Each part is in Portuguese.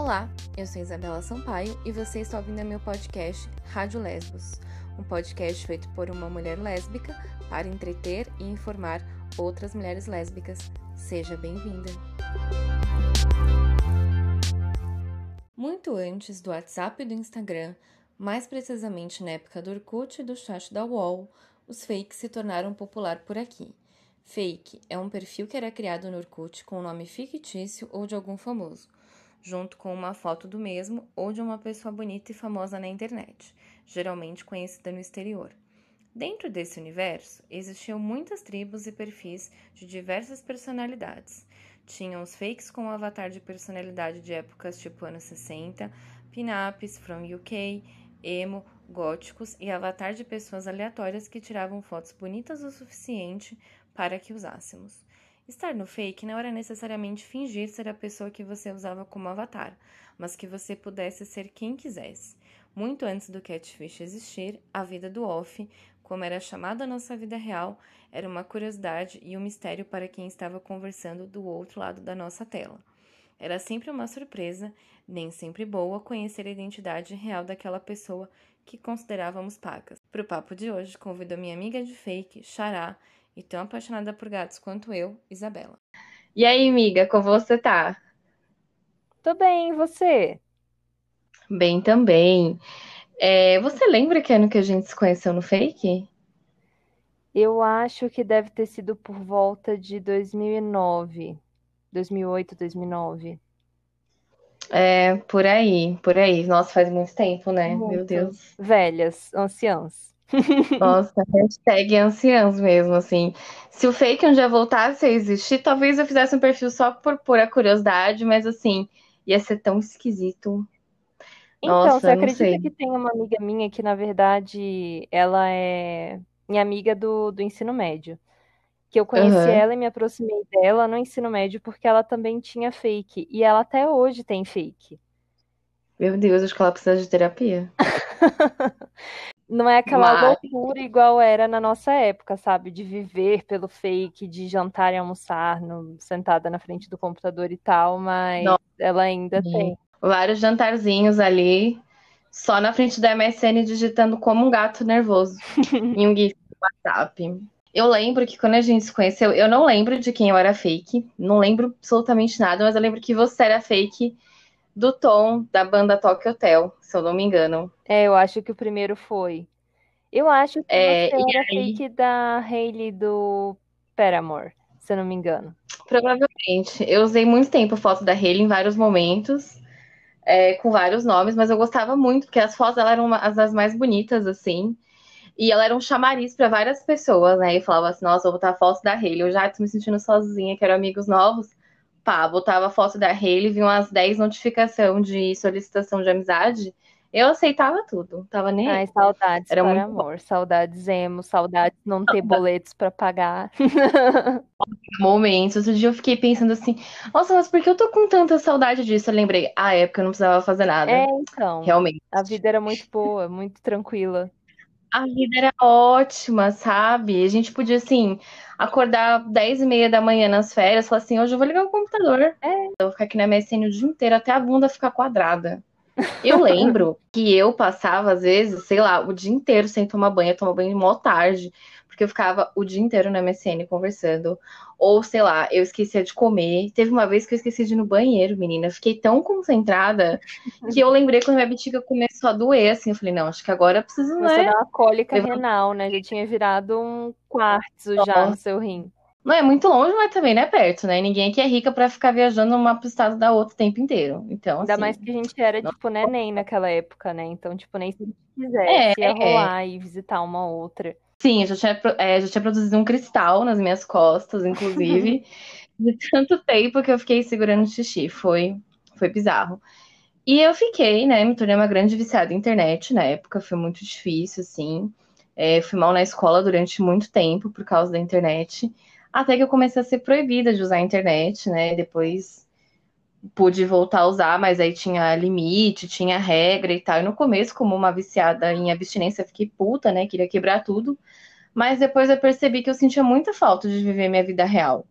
Olá, eu sou Isabela Sampaio e você está ouvindo meu podcast Rádio Lesbos, um podcast feito por uma mulher lésbica para entreter e informar outras mulheres lésbicas. Seja bem-vinda! Muito antes do WhatsApp e do Instagram, mais precisamente na época do Orkut e do chat da UOL, os fakes se tornaram popular por aqui. Fake é um perfil que era criado no Orkut com um nome fictício ou de algum famoso junto com uma foto do mesmo ou de uma pessoa bonita e famosa na internet, geralmente conhecida no exterior. Dentro desse universo, existiam muitas tribos e perfis de diversas personalidades. Tinham os fakes com um avatar de personalidade de épocas tipo anos 60, pin-ups from UK, emo, góticos e avatar de pessoas aleatórias que tiravam fotos bonitas o suficiente para que usássemos. Estar no fake não era necessariamente fingir ser a pessoa que você usava como avatar, mas que você pudesse ser quem quisesse. Muito antes do catfish existir, a vida do off, como era chamada a nossa vida real, era uma curiosidade e um mistério para quem estava conversando do outro lado da nossa tela. Era sempre uma surpresa, nem sempre boa, conhecer a identidade real daquela pessoa que considerávamos pacas. Para o papo de hoje, convido a minha amiga de fake, Xará, e tão apaixonada por gatos quanto eu, Isabela. E aí, amiga, como você tá? Tô bem, e você? Bem também. É, você lembra que ano que a gente se conheceu no Fake? Eu acho que deve ter sido por volta de 2009, 2008, 2009. É, por aí, por aí. Nossa, faz muito tempo, né? Muito. Meu Deus. Velhas, anciãs. Nossa, hashtag anciãos mesmo, assim. Se o fake um dia voltasse a existir, talvez eu fizesse um perfil só por pura curiosidade, mas assim, ia ser tão esquisito. Então, Nossa, você acredita sei. que tem uma amiga minha que, na verdade, ela é minha amiga do, do ensino médio. Que eu conheci Aham. ela e me aproximei dela no ensino médio porque ela também tinha fake. E ela até hoje tem fake. Meu Deus, acho que ela precisa de terapia. Não é aquela Mas, loucura igual era na nossa época, sabe? De viver pelo fake, de jantar e almoçar no- sentada na frente do computador e tal, mas nossa, ela ainda tem. vários jantarzinhos ali, só na frente da MSN digitando como um gato nervoso em um GIF do WhatsApp. Eu lembro que quando a gente se conheceu, eu não lembro de quem eu era fake, não lembro absolutamente nada, mas eu lembro que você era fake do Tom da banda Tokyo Hotel, se eu não me engano. É, eu acho que o primeiro foi. Eu acho que É, era fake da Hailey do Paramore, se eu não me engano. provavelmente, eu usei muito tempo a foto da Hailey em vários momentos, é, com vários nomes, mas eu gostava muito, porque as fotos ela eram uma- as das mais bonitas, assim. E ela era um chamariz para várias pessoas, né? E falava assim, nossa, vou botar a foto da Hailey. Eu já tô me sentindo sozinha, quero amigos novos. Pá, botava a foto da Hailey, vinha umas 10 notificações de solicitação de amizade. Eu aceitava tudo, tava nem Ai, saudades, Era muito bom. Paramore, saudades emo, saudades não ter boletos pra pagar. Momentos. Outro dia eu fiquei pensando assim, nossa, mas por que eu tô com tanta saudade disso? Eu lembrei, ah, é porque eu não precisava fazer É, nada. então, Realmente. a vida era muito boa, muito tranquila. A vida era ótima, sabe? A gente podia, assim, acordar 10 e meia da manhã nas férias, falar assim, hoje eu vou ligar o computador. É, Eu vou ficar aqui na MSN o dia inteiro até a bunda ficar quadrada. Eu lembro que eu passava, às vezes, sei lá, o dia inteiro sem tomar banho, eu tomava banho mó tarde, porque eu ficava o dia inteiro na MSN conversando. Ou, sei lá, eu esquecia de comer. Teve uma vez que eu esqueci de ir no banheiro, menina. Eu fiquei tão concentrada que eu lembrei quando minha bexiga começou a doer, assim. Eu falei, não, acho que agora eu preciso, a né? dar uma cólica levantar. renal, né? Já tinha virado um quartzo já no seu rim. Não é muito longe, mas também não é perto, né? Ninguém aqui é rica pra ficar viajando uma pro estado da outra o tempo inteiro. Então, Ainda assim, mais que a gente era, não- tipo, neném naquela época, né? Então, tipo, nem se a gente é, quisesse ia é. rolar e visitar uma outra. Sim, eu já tinha, é, já tinha produzido um cristal nas minhas costas, inclusive, de tanto tempo que eu fiquei segurando xixi. Foi, foi bizarro. E eu fiquei, né? Me tornei uma grande viciada em internet na época, foi muito difícil, assim. É, fui mal na escola durante muito tempo por causa da internet. Até que eu comecei a ser proibida de usar a internet, né? Depois pude voltar a usar, mas aí tinha limite, tinha regra e tal. E no começo, como uma viciada em abstinência, fiquei puta, né? Queria quebrar tudo. Mas depois eu percebi que eu sentia muita falta de viver minha vida real.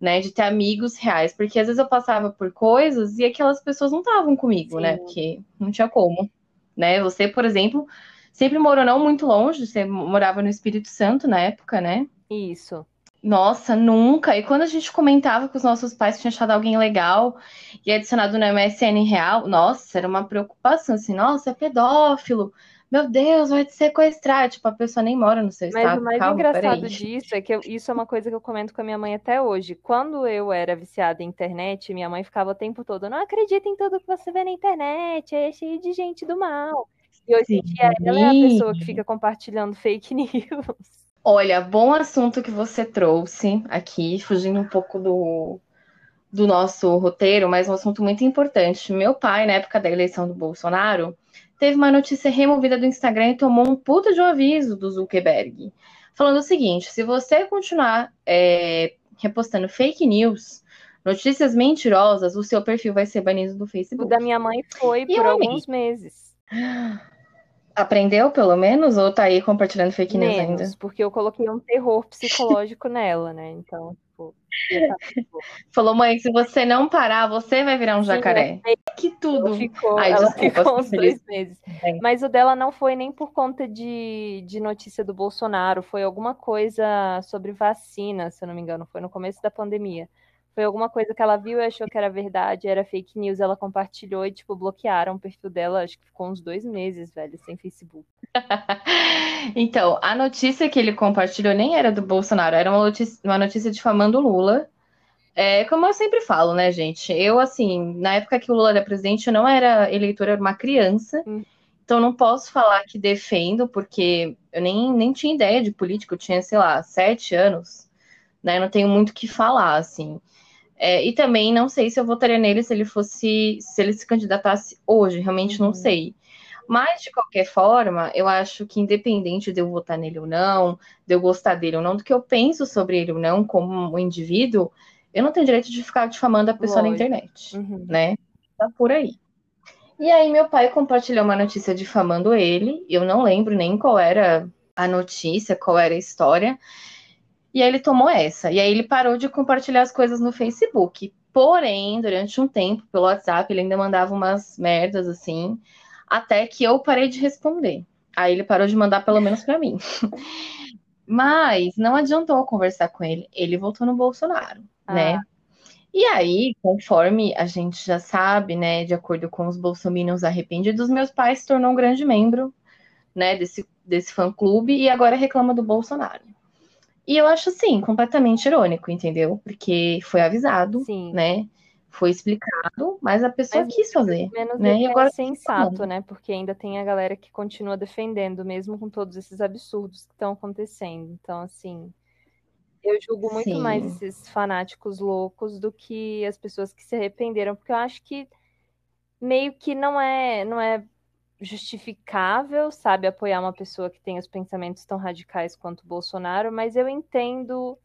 né? De ter amigos reais. Porque às vezes eu passava por coisas e aquelas pessoas não estavam comigo, né? Sim. Porque não tinha como, né? Você, por exemplo, sempre morou não muito longe, você morava no Espírito Santo na época, né? Isso. Nossa, nunca. E quando a gente comentava com os nossos pais que tinha achado alguém legal e adicionado no MSN real, nossa, era uma preocupação, assim, nossa, é pedófilo. Meu Deus, vai te sequestrar. Tipo, a pessoa nem mora no seu Mas estado. o mais Calma, engraçado peraí. disso é que eu- isso é uma coisa que eu comento com a minha mãe até hoje. Quando eu era viciada em internet, minha mãe ficava o tempo todo, não acredita em tudo que você vê na internet, é cheio de gente do mal. E hoje em dia ela é a pessoa que fica compartilhando fake news. Olha, bom assunto que você trouxe aqui, fugindo um pouco do, do nosso roteiro, mas um assunto muito importante. Meu pai, na época da eleição do Bolsonaro, teve uma notícia removida do Instagram e tomou um puta de um aviso do Zuckerberg, falando o seguinte: se você continuar é, repostando fake news, notícias mentirosas, o seu perfil vai ser banido do O Facebook. da minha mãe foi E por alguns meses. Aprendeu, pelo menos, ou tá aí compartilhando fake news Menos, ainda? porque eu coloquei um terror psicológico nela, né? Então, tipo, Falou, mãe, se você não parar, você vai virar um Sim, jacaré. Que ela tudo. ficou, Ai, ela desculpa, ficou fico uns dois meses. Bem. Mas o dela não foi nem por conta de, de notícia do Bolsonaro, foi alguma coisa sobre vacina, se eu não me engano, foi no começo da pandemia. Foi alguma coisa que ela viu e achou que era verdade, era fake news, ela compartilhou e, tipo, bloquearam o perfil dela, acho que ficou uns dois meses, velho, sem Facebook. Então, a notícia que ele compartilhou nem era do Bolsonaro, era uma notícia, uma notícia difamando o Lula. É, como eu sempre falo, né, gente? Eu, assim, na época que o Lula era presidente, eu não era eleitora, eu era uma criança. Hum. Então, não posso falar que defendo, porque eu nem, nem tinha ideia de política, eu tinha, sei lá, sete anos, né? Não tenho muito o que falar, assim. É, e também não sei se eu votaria nele se ele fosse, se ele se candidatasse hoje, realmente não Uhum. sei. Mas, de qualquer forma, eu acho que independente de eu votar nele ou não, de eu gostar dele ou não, do que eu penso sobre ele ou não, como um indivíduo, eu não tenho direito de ficar difamando a pessoa na Lógico. internet, Uhum. né? Tá por aí. E aí, meu pai compartilhou uma notícia difamando ele, eu não lembro nem qual era a notícia, qual era a história, e aí ele tomou essa. E aí ele parou de compartilhar as coisas no Facebook. Porém, durante um tempo, pelo WhatsApp, ele ainda mandava umas merdas assim, até que eu parei de responder. Aí ele parou de mandar pelo menos pra mim. Mas não adiantou conversar com ele. Ele voltou no Bolsonaro, né? Ah. E aí, conforme a gente já sabe, né, de acordo com os bolsominions arrependidos, meus pais se tornou um grande membro, né, desse, desse fã-clube e agora reclama do Bolsonaro. E eu acho, assim, completamente irônico, entendeu? Porque foi avisado, Sim. né, foi explicado, mas a pessoa Mas quis fazer. Menos né? E é agora tá sensato, né? Porque ainda tem a galera que continua defendendo, mesmo com todos esses absurdos que estão acontecendo. Então, assim, eu julgo muito mais Sim. esses fanáticos loucos do que as pessoas que se arrependeram, porque eu acho que meio que não é, não é justificável, sabe, apoiar uma pessoa que tem os pensamentos tão radicais quanto o Bolsonaro, mas eu entendo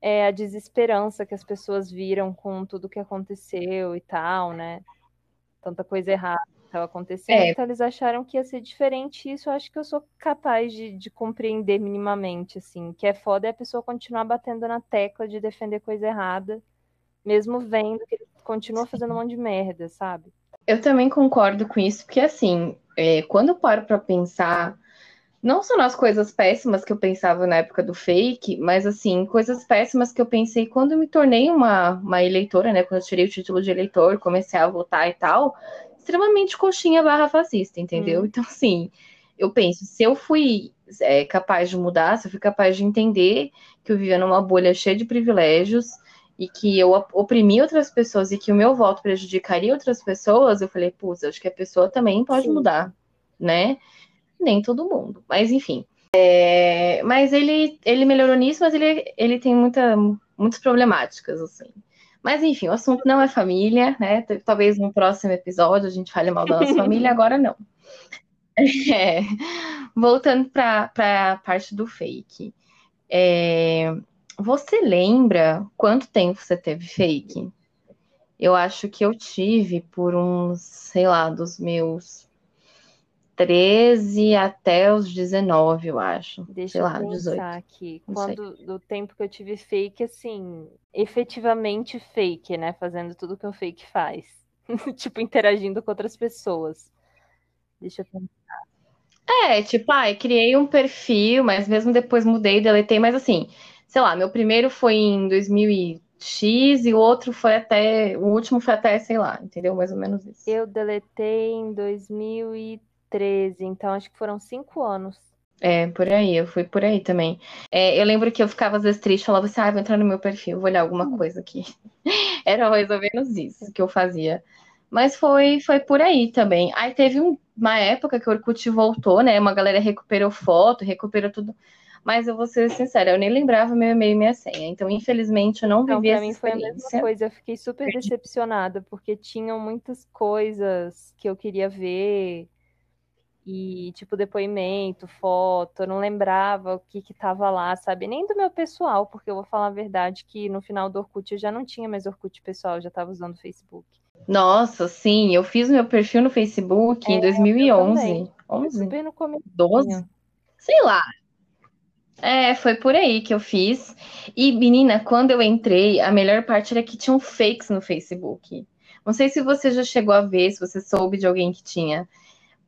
é, a desesperança que as pessoas viram com tudo que aconteceu e tal, né? Tanta coisa errada que estava acontecendo, É. então eles acharam que ia ser diferente, e isso eu acho que eu sou capaz de, de compreender minimamente, assim. Que é foda é a pessoa continuar batendo na tecla de defender coisa errada, mesmo vendo que ele continua fazendo um monte de merda, sabe? Eu também concordo com isso, porque assim, é, quando eu paro pra pensar, não só nas coisas péssimas que eu pensava na época do fake, mas assim, coisas péssimas que eu pensei quando eu me tornei uma, uma eleitora, né? Quando eu tirei o título de eleitor, comecei a votar e tal, extremamente coxinha barra fascista, entendeu? Hum. Então, assim, eu penso, se eu fui é, capaz de mudar, se eu fui capaz de entender que eu vivia numa bolha cheia de privilégios e que eu op- oprimi outras pessoas e que o meu voto prejudicaria outras pessoas, eu falei, putz, acho que a pessoa também pode Sim. mudar, né? Nem todo mundo, mas enfim. É, mas ele, ele melhorou nisso, mas ele, ele tem muita, muitas problemáticas, assim. Mas enfim, o assunto não é família, né? Talvez no próximo episódio a gente fale mal da nossa família, agora não. É, voltando para a parte do fake. É, você lembra quanto tempo você teve fake? Eu acho que eu tive por uns, sei lá, dos meus 13 até os 19, eu acho. Deixa Sei eu lá, pensar 18. aqui. Não sei. Quando do tempo que eu tive fake, assim, efetivamente fake, né? Fazendo tudo que o fake faz. tipo, interagindo com outras pessoas. Deixa eu pensar. É, tipo, ai, criei um perfil, mas mesmo depois mudei, deletei, mas assim, sei lá, meu primeiro foi em 2000 e X e o outro foi até, o último foi até, sei lá, entendeu? Mais ou menos isso. Eu deletei em 2013, então acho que foram cinco anos. É, por aí, eu fui por aí também. É, eu lembro que eu ficava às vezes triste, falava assim, ah, vou entrar no meu perfil, vou olhar alguma coisa aqui. Era mais ou menos isso que eu fazia. Mas foi, foi por aí também. Aí teve um- uma época que o Orkut voltou, né? Uma galera recuperou foto, recuperou tudo. Mas eu vou ser sincera, eu nem lembrava meu e-mail e minha senha. Então, infelizmente, eu não Então, vivi pra essa mim foi a mesma experiência. coisa. Eu fiquei super decepcionada, porque tinham muitas coisas que eu queria ver. E, tipo, depoimento, foto, eu não lembrava o que que tava lá, sabe? Nem do meu pessoal, porque eu vou falar a verdade que no final do Orkut eu já não tinha mais Orkut pessoal, eu já tava usando o Facebook. Nossa, sim, eu fiz meu perfil no Facebook em É, eu 2011. também. Foi 11? super no começo. 12? Sei lá. É, foi por aí que eu fiz. E, menina, quando eu entrei, a melhor parte era que tinham fakes no Facebook. Não sei se você já chegou a ver, se você soube de alguém que tinha.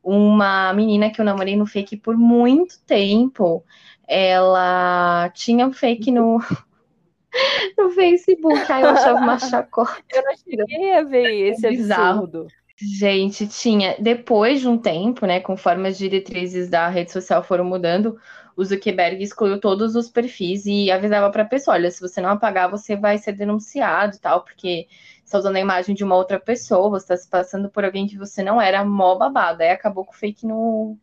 Uma menina que eu namorei no fake por muito tempo. Ela tinha um fake no, no Facebook. Aí eu achava uma chacota. Eu não cheguei a ver esse bizarro. absurdo. Gente, tinha. Depois de um tempo, né, conforme as diretrizes da rede social foram mudando, o Zuckerberg excluiu todos os perfis e avisava para a pessoa: olha, se você não apagar, você vai ser denunciado e tal, porque você está usando a imagem de uma outra pessoa, você está se passando por alguém que você não era, mó babada. Aí acabou com o fake no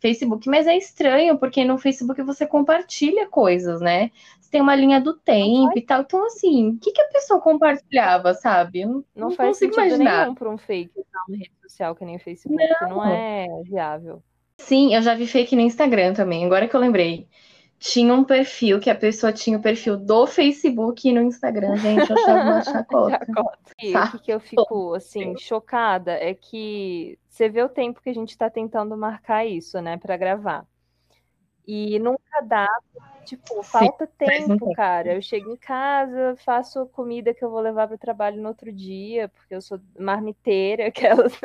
Facebook. Mas é estranho, porque no Facebook você compartilha coisas, né? Você tem uma linha do tempo e tal. Então, assim, o que, que a pessoa compartilhava, sabe? Não, Não não faz consigo sentido imaginar. nenhum para um fake uma rede social que nem o Facebook. Não, é viável. Sim, eu já vi fake no Instagram também, agora que eu lembrei. Tinha um perfil que a pessoa tinha o perfil do Facebook e no Instagram, gente, eu achava uma chacota. Chacota. E o Sabe? que, eu fico, assim, chocada é que você vê o tempo que a gente tá tentando marcar isso, né, pra gravar. E nunca dá, tipo, falta um tempo, cara. Eu chego em casa, faço comida que eu vou levar pro trabalho no outro dia, porque eu sou marmiteira, aquelas.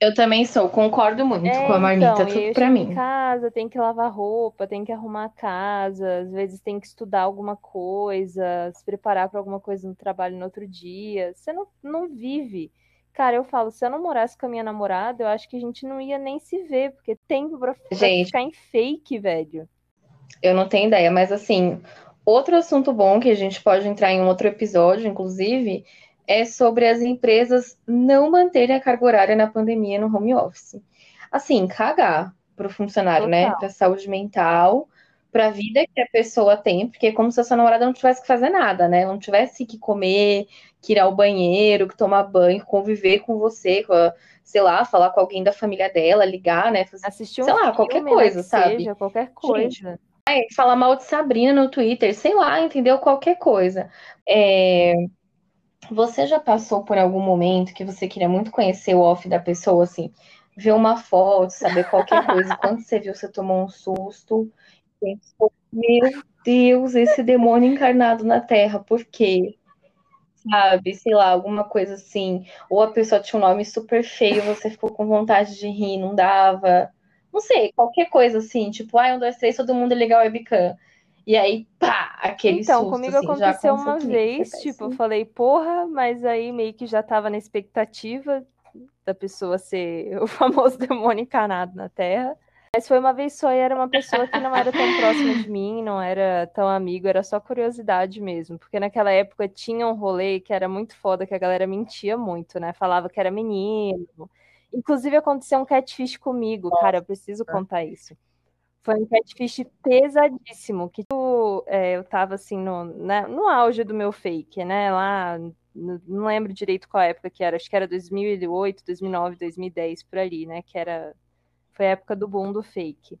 Eu também sou, concordo muito É, com a marmita, então, tudo pra chego em mim. casa, tem que lavar roupa, tem que arrumar a casa, às vezes tem que estudar alguma coisa, se preparar para alguma coisa no trabalho no outro dia. Você não, não vive. Cara, eu falo, se eu não morasse com a minha namorada, eu acho que a gente não ia nem se ver, porque tempo pra, pra Gente. ficar em fake, velho. Eu não tenho ideia, mas assim, outro assunto bom que a gente pode entrar em um outro episódio, inclusive, é sobre as empresas não manterem a carga horária na pandemia no home office. Assim, cagar pro funcionário, né? Total. Pra saúde mental, pra vida que a pessoa tem, porque é como se a sua namorada não tivesse que fazer nada, né? Não tivesse que comer, que ir ao banheiro, que tomar banho, conviver com você, com a- sei lá, falar com alguém da família dela, ligar, né? Fazer Assistir um Sei lá, qualquer filme, né, coisa, sabe? seja, qualquer Gente, coisa. É, falar mal de Sabrina no Twitter, sei lá, entendeu? Qualquer coisa. É, Você já passou por algum momento que você queria muito conhecer o off da pessoa, assim, ver uma foto, saber qualquer coisa, quando você viu, você tomou um susto, pensou, meu Deus, esse demônio encarnado na Terra, por quê? Sabe, sei lá, alguma coisa assim, ou a pessoa tinha um nome super feio, você ficou com vontade de rir, não dava. Não sei, qualquer coisa assim, tipo, ai, um, dois, três, todo mundo ligar o webcam. E aí, pá, aquele Então, susto, comigo assim, aconteceu uma vez, tipo, eu falei, porra, mas aí meio que já tava na expectativa da pessoa ser o famoso demônio encarnado na Terra. Mas foi uma vez só e era uma pessoa que não era tão próxima de mim, não era tão amigo, era só curiosidade mesmo. Porque naquela época tinha um rolê que era muito foda, que a galera mentia muito, né? Falava que era menino. Inclusive aconteceu um catfish comigo, cara, eu preciso contar isso. Foi um catfish pesadíssimo, que tipo, é, eu tava assim no, né, no auge do meu fake, né? Lá, não lembro direito qual época que era, acho que era 2008, 2009, 2010, por ali, né? Que era, foi a época do boom do fake.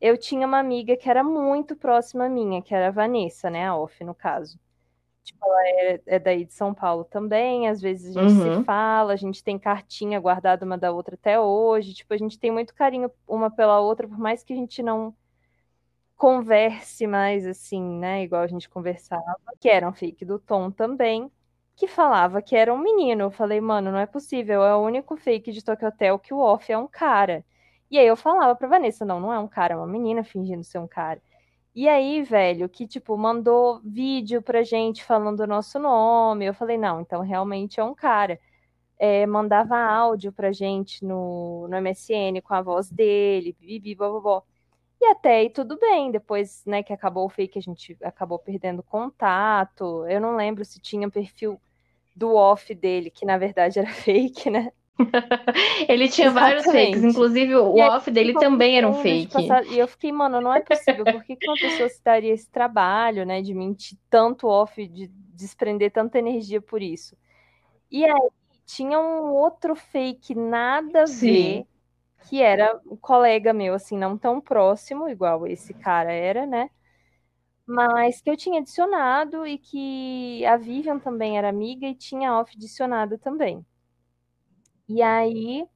Eu tinha uma amiga que era muito próxima minha, que era a Vanessa, né? A Off, no caso. Tipo, ela é, é, daí de São Paulo também. Às vezes a gente uhum. se fala, a gente tem cartinha guardada uma da outra até hoje. Tipo, a gente tem muito carinho uma pela outra, por mais que a gente não converse mais assim, né? Igual a gente conversava, que era um fake do Tom também, que falava que era um menino. Eu falei, mano, não é possível, é o único fake de Tokyo Hotel que o off é um cara. E aí eu falava pra Vanessa, não, não é um cara, é uma menina fingindo ser um cara. E aí, velho, que tipo, mandou vídeo pra gente falando o nosso nome. Eu falei, não, então realmente é um cara. É, mandava áudio pra gente no, no MSN com a voz dele, bibi, blá. E até aí tudo bem, depois, né, que acabou o fake, a gente acabou perdendo contato. Eu não lembro se tinha perfil do off dele, que na verdade era fake, né? ele tinha Exatamente. vários fakes, inclusive o e off dele também era um fake. Passar... E eu fiquei, mano, não é possível, por que, que uma pessoa se daria esse trabalho, né, de mentir tanto off, de desprender tanta energia por isso? E aí tinha um outro fake nada a Sim. ver, que era um colega meu, assim, não tão próximo, igual esse cara era, né? Mas que eu tinha adicionado e que a Vivian também era amiga e tinha off adicionado também. E aí,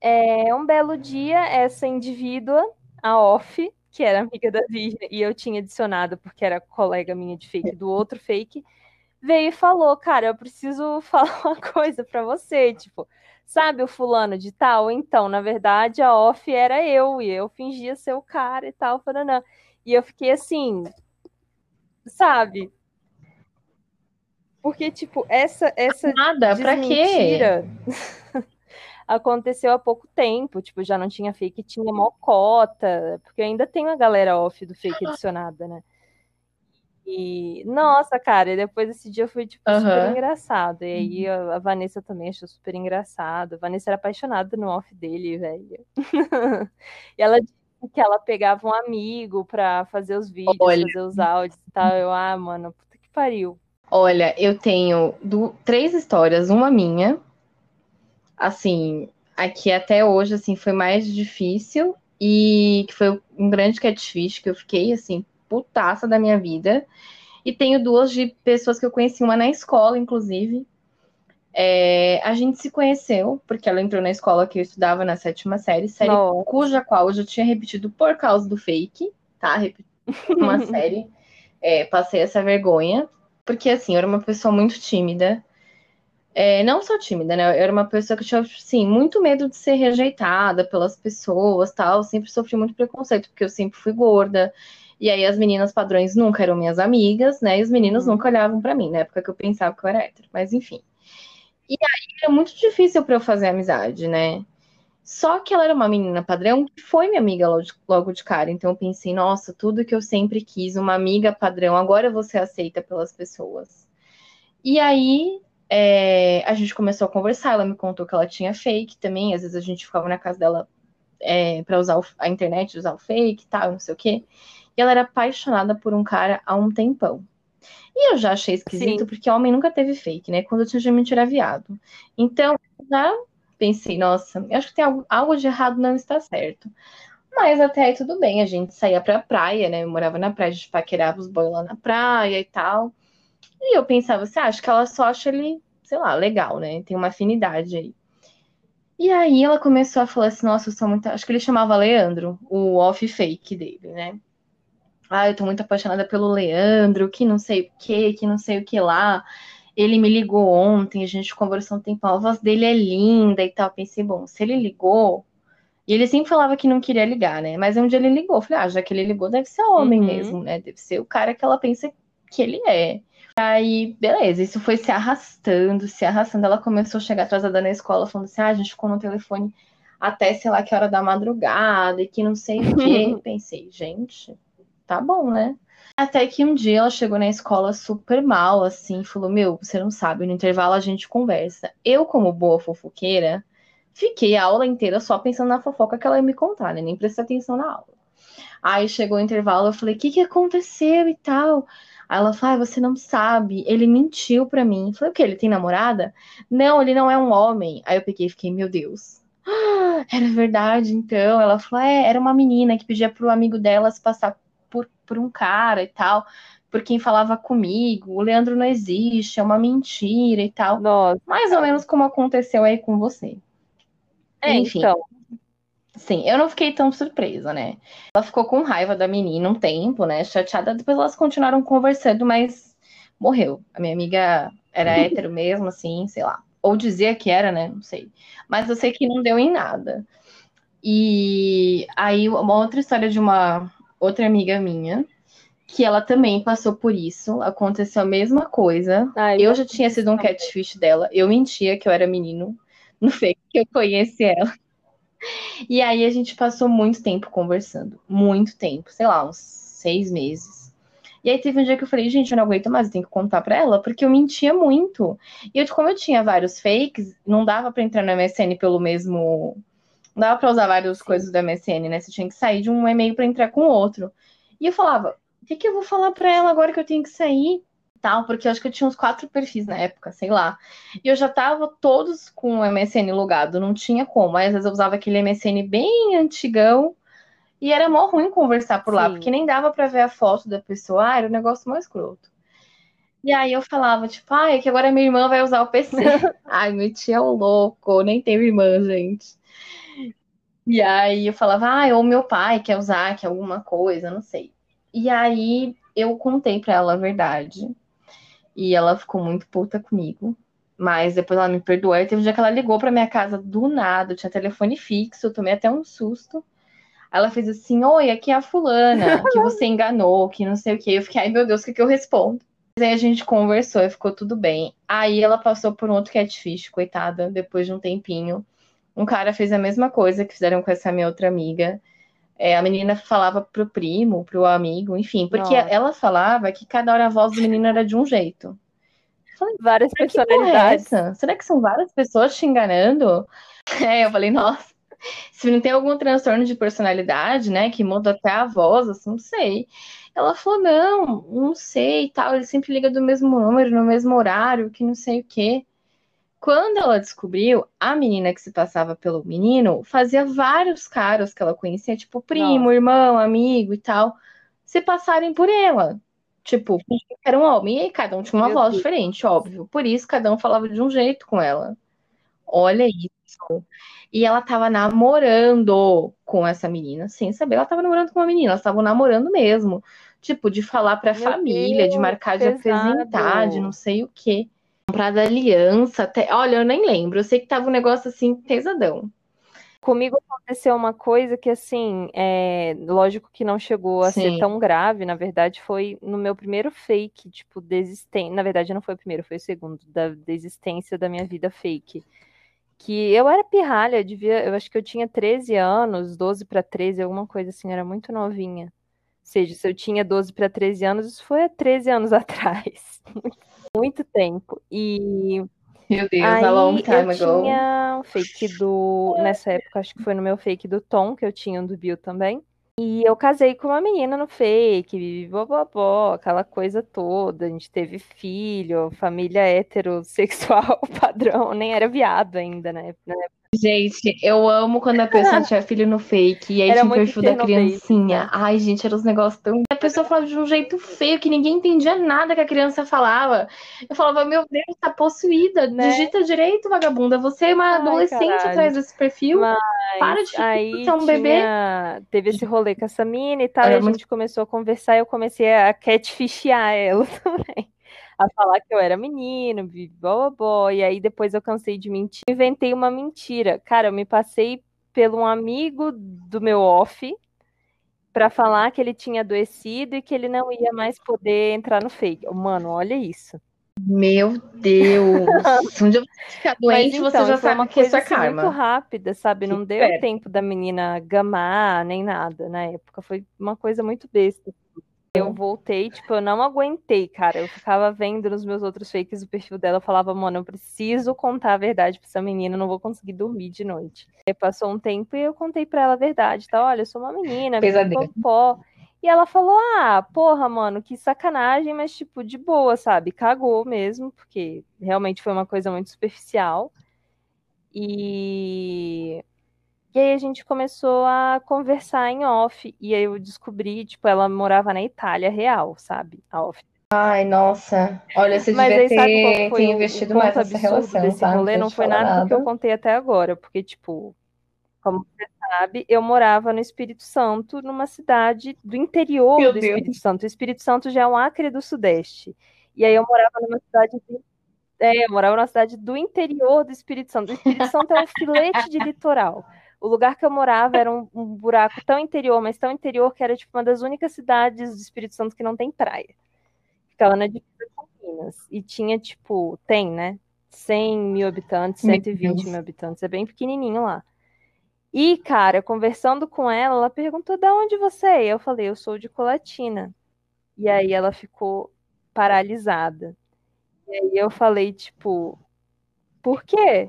é, um belo dia, essa indivídua, a off, que era amiga da Vivian, e eu tinha adicionado porque era colega minha de fake do outro fake, veio e falou: Cara, eu preciso falar uma coisa para você. Tipo, sabe o fulano de tal? Então, na verdade, a off era eu, e eu fingia ser o cara e tal, não. E eu fiquei assim, sabe? Porque, tipo, essa, essa Nada, pra quê? aconteceu há pouco tempo. Tipo, já não tinha fake, tinha mocota. Porque ainda tem uma galera off do fake adicionada, né? E, nossa, cara, e depois desse dia foi, tipo, uhum. super engraçado. E aí a, a, Vanessa também achou super engraçado. A Vanessa era apaixonada no off dele, velho. e ela disse que ela pegava um amigo pra fazer os vídeos, Olha. fazer os áudios e tal. Eu, ah, mano, puta que pariu. Olha, eu tenho do, três histórias, uma minha. Assim, aqui até hoje, assim, foi mais difícil. E que foi um grande catfish que eu fiquei, assim, putaça da minha vida. E tenho duas de pessoas que eu conheci, uma na escola, inclusive. É, a gente se conheceu porque ela entrou na escola que eu estudava na sétima série, série Nossa. cuja qual eu já tinha repetido por causa do fake, tá? Uma série, é, passei essa vergonha, porque assim, eu era uma pessoa muito tímida. É, não só tímida, né? Eu era uma pessoa que tinha, assim, muito medo de ser rejeitada pelas pessoas, tal. sempre sofri muito preconceito, porque eu sempre fui gorda. E aí as meninas padrões nunca eram minhas amigas, né? E os meninos uhum. nunca olhavam para mim, na época que eu pensava que eu era hétero. Mas enfim. E aí era muito difícil para eu fazer amizade, né? Só que ela era uma menina padrão que foi minha amiga logo de cara. Então eu pensei, nossa, tudo que eu sempre quis, uma amiga padrão, agora você aceita pelas pessoas. E aí é, a gente começou a conversar, ela me contou que ela tinha fake também, às vezes a gente ficava na casa dela é, para usar a internet, usar o fake e tal, não sei o quê. E ela era apaixonada por um cara há um tempão. E eu já achei esquisito, Sim. porque homem nunca teve fake, né? Quando eu tinha geralmente era viado. Então, já pensei, nossa, eu acho que tem algo, algo de errado não está certo. Mas até aí tudo bem, a gente saía pra praia, né? Eu morava na praia, a gente paquerava os boys lá na praia e tal. E eu pensava, assim, ah, acha que ela só acha ele, sei lá, legal, né? Tem uma afinidade aí. E aí ela começou a falar assim, nossa, eu sou muito. Acho que ele chamava Leandro, o off fake dele, né? Ah, eu tô muito apaixonada pelo Leandro, que não sei o que, que não sei o que lá. Ele me ligou ontem, a gente conversou um tempo, a voz dele é linda e tal. Pensei, bom, se ele ligou. E ele sempre falava que não queria ligar, né? Mas um dia ele ligou. Falei, ah, já que ele ligou, deve ser homem uhum. mesmo, né? Deve ser o cara que ela pensa que ele é. Aí, beleza, isso foi se arrastando, se arrastando. Ela começou a chegar atrasada na escola, falando assim: ah, a gente ficou no telefone até sei lá que hora da madrugada e que não sei o quê. Pensei, gente, tá bom, né? Até que um dia ela chegou na escola super mal, assim, falou: Meu, você não sabe, no intervalo a gente conversa. Eu, como boa fofoqueira, fiquei a aula inteira só pensando na fofoca que ela ia me contar, né? Nem prestei atenção na aula. Aí chegou o intervalo, eu falei: O que, que aconteceu e tal? Aí ela falou: ah, Você não sabe, ele mentiu pra mim. Eu falei: O que? Ele tem namorada? Não, ele não é um homem. Aí eu peguei e fiquei: Meu Deus. Ah, era verdade, então. Ela falou: É, era uma menina que pedia pro amigo dela se passar por, por um cara e tal. por quem falava comigo, o Leandro não existe, é uma mentira e tal. Nossa. Mais ou menos como aconteceu aí com você. É, Enfim. então. Sim, eu não fiquei tão surpresa, né? Ela ficou com raiva da menina um tempo, né? Chateada. Depois elas continuaram conversando, mas morreu. A minha amiga era hétero mesmo, assim, sei lá. Ou dizia que era, né? Não sei. Mas eu sei que não deu em nada. E aí, uma outra história de uma outra amiga minha, que ela também passou por isso. Aconteceu a mesma coisa. Ai, Eu já tinha sido um catfish dela. Eu mentia que eu era menino. No fake que eu conheci ela. E aí a gente passou muito tempo conversando. Muito tempo. Sei lá, uns seis meses. E aí teve um dia que eu falei, gente, eu não aguento mais, eu tenho que contar pra ela, porque eu mentia muito. E eu, como eu tinha vários fakes, não dava pra entrar no MSN pelo mesmo. Não dava pra usar várias coisas do MSN, né? Você tinha que sair de um e-mail pra entrar com outro. E eu falava, o que, que eu vou falar pra ela agora que eu tenho que sair? Tal, porque eu acho que eu tinha uns quatro perfis na época, sei lá. E eu já tava todos com o MSN logado, não tinha como. Aí às vezes eu usava aquele MSN bem antigão e era mó ruim conversar por lá, Sim. porque nem dava pra ver a foto da pessoa, ah, era um negócio mais escroto. E aí eu falava, tipo, ai, que agora minha irmã vai usar o PC. ai, metia o louco, nem tenho irmã, gente. E aí eu falava, ah, ou meu pai quer usar, que alguma coisa, não sei. E aí eu contei pra ela a verdade. E ela ficou muito puta comigo. Mas depois ela me perdoou. E teve um dia que ela ligou pra minha casa do nada. Eu tinha telefone fixo, eu tomei até um susto. Ela fez assim: Oi, aqui é a fulana, que você enganou, que não sei o quê. Eu fiquei, ai meu Deus, o que, que eu respondo? Mas aí a gente conversou e ficou tudo bem. Aí ela passou por um outro catfish, coitada, depois de um tempinho. Um cara fez a mesma coisa que fizeram com essa minha outra amiga. É, a menina falava pro primo, pro amigo, enfim, porque Nossa. ela falava que cada hora a voz do menino era de um jeito. Várias que porra é personalidades. essa? Será que são várias pessoas te enganando? É, eu falei, nossa, se não tem algum transtorno de personalidade, né, que muda até a voz, assim, não sei. Ela falou, não, não sei e tal, ele sempre liga do mesmo número, no mesmo horário, que não sei o quê. Quando ela descobriu, a menina que se passava pelo menino fazia vários caras que ela conhecia, tipo primo, Nossa. irmão, amigo e tal, se passarem por ela. Tipo, era um homem. E aí cada um tinha uma Meu voz Deus. diferente, óbvio. Por isso cada um falava de um jeito com ela. Olha isso. E ela tava namorando com essa menina, sem saber. Ela tava namorando com uma menina, elas estavam namorando mesmo. Tipo, de falar pra Meu família, de Deus, marcar de pesado. apresentar, de não sei o quê. Comprar da aliança, até... olha, eu nem lembro. Eu sei que tava um negócio assim, pesadão. Comigo aconteceu uma coisa que, assim, é, lógico que não chegou a ser Sim. tão grave, na verdade, foi no meu primeiro fake, tipo, desistência. Na verdade, não foi o primeiro, foi o segundo, da desistência da minha vida fake. Que eu era pirralha, eu devia, eu acho que eu tinha 13 anos, 12 para 13, alguma coisa assim, era muito novinha. Ou seja, se eu tinha 12 para 13 anos, isso foi há 13 anos atrás. Muito, muito tempo. E Meu Deus, Aí a long eu time ago. tinha um fake do. Nessa época, acho que foi no meu fake do Tom, que eu tinha um do Bill também. E eu casei com uma menina no fake, bobobó, aquela coisa toda. A gente teve filho, família heterossexual padrão, nem era viado ainda, né? Gente, eu amo quando a pessoa tinha filho no fake e aí Era tinha o perfil da criancinha. né? Ai, gente, era uns negócios tão. A pessoa falava de um jeito feio que ninguém entendia nada que a criança falava. Eu falava, meu Deus, tá possuída. Né? Digita direito, vagabunda. Você é uma Ai, adolescente caralho. atrás desse perfil. Mas Para de aí é um bebê. tinha... teve esse rolê com essa mina e tal, Era e a muito- gente começou a conversar e eu comecei a catfishear ela também. A falar que eu era menino, bobó, e aí depois eu cansei de mentir, inventei uma mentira. Cara, eu me passei pelo um amigo do meu off pra falar que ele tinha adoecido e que ele não ia mais poder entrar no fake. Mano, olha isso. Meu Deus. Um dia você ficar doente, Mas você então, já foi uma sabe que isso coisa é assim, karma. muito rápida, sabe? Não deu esperto. tempo da menina gamar nem nada na época. Foi uma coisa muito besta. Eu voltei, tipo, eu não aguentei, cara. Eu ficava vendo nos meus outros fakes o perfil dela, eu falava, mano, eu preciso contar a verdade pra essa menina, eu não vou conseguir dormir de noite. Aí passou um tempo e eu contei pra ela a verdade, tá? Olha, eu sou uma menina, Pesadelo. pó. E ela falou: Ah, porra, mano, que sacanagem, mas tipo, de boa, sabe? Cagou mesmo, porque realmente foi uma coisa muito superficial. E E aí a gente começou a conversar em off. E aí eu descobri, tipo, ela morava na Itália real, sabe? A off. Ai, nossa. Olha, você Mas devia aí sabe ter, ter o, o investido mais nessa relação, desse tá? Não rolê? Não te foi falar nada do que eu nada. contei até agora, porque, tipo, como você sabe, eu morava no Espírito Santo, numa cidade do interior Meu do Deus. Espírito Santo. O Espírito Santo já é um Acre do Sudeste. E aí eu morava numa cidade do É, eu morava numa cidade do interior do Espírito Santo. O Espírito Santo é um filete de litoral. O lugar que eu morava era um, um buraco tão interior, mas tão interior que era tipo uma das únicas cidades do Espírito Santo que não tem praia. Ficava na divisa com Minas. E tinha, tipo, tem, né? 100 mil habitantes, Meu 120 Deus. mil habitantes. É bem pequenininho lá. E, cara, conversando com ela, ela perguntou: da onde você é? Eu falei: eu sou de Colatina. E aí ela ficou paralisada. E aí eu falei, tipo, por quê?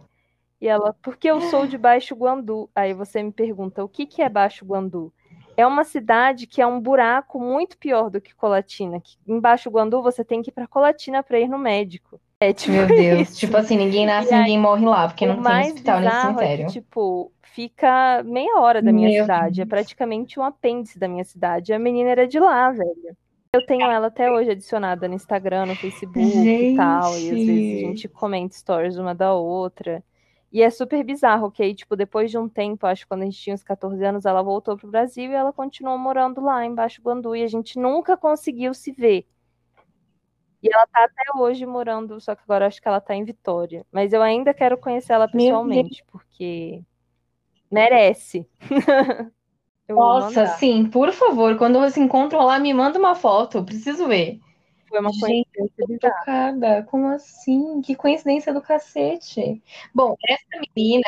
E ela, porque eu sou de Baixo Guandu. Aí você me pergunta, o que que é Baixo Guandu? É uma cidade que é um buraco muito pior do que Colatina. Que em Baixo Guandu você tem que ir para Colatina para ir no médico. É tipo Meu Deus. isso. Tipo assim, ninguém nasce, E aí, ninguém morre lá, porque não tem hospital nem bizarro é que, cemitério. tipo, fica meia hora da minha Meu cidade. É Deus. praticamente um apêndice da minha cidade. A menina era de lá, velho. Eu tenho ela até hoje adicionada no Instagram, no Facebook e tal. E às vezes a Gente. gente comenta stories uma da outra. E é super bizarro, que aí, tipo, depois de um tempo, acho que quando a gente tinha uns 14 anos, ela voltou pro Brasil e ela continuou morando lá embaixo do Guandu. E a gente nunca conseguiu se ver. E ela tá até hoje morando, só que agora acho que ela tá em Vitória. Mas eu ainda quero conhecer ela pessoalmente, porque merece. Nossa, sim, por favor, quando você encontra lá, me manda uma foto, eu preciso ver. Foi uma Gente, coincidência tocada. Como assim? Que coincidência do cacete. Bom, essa menina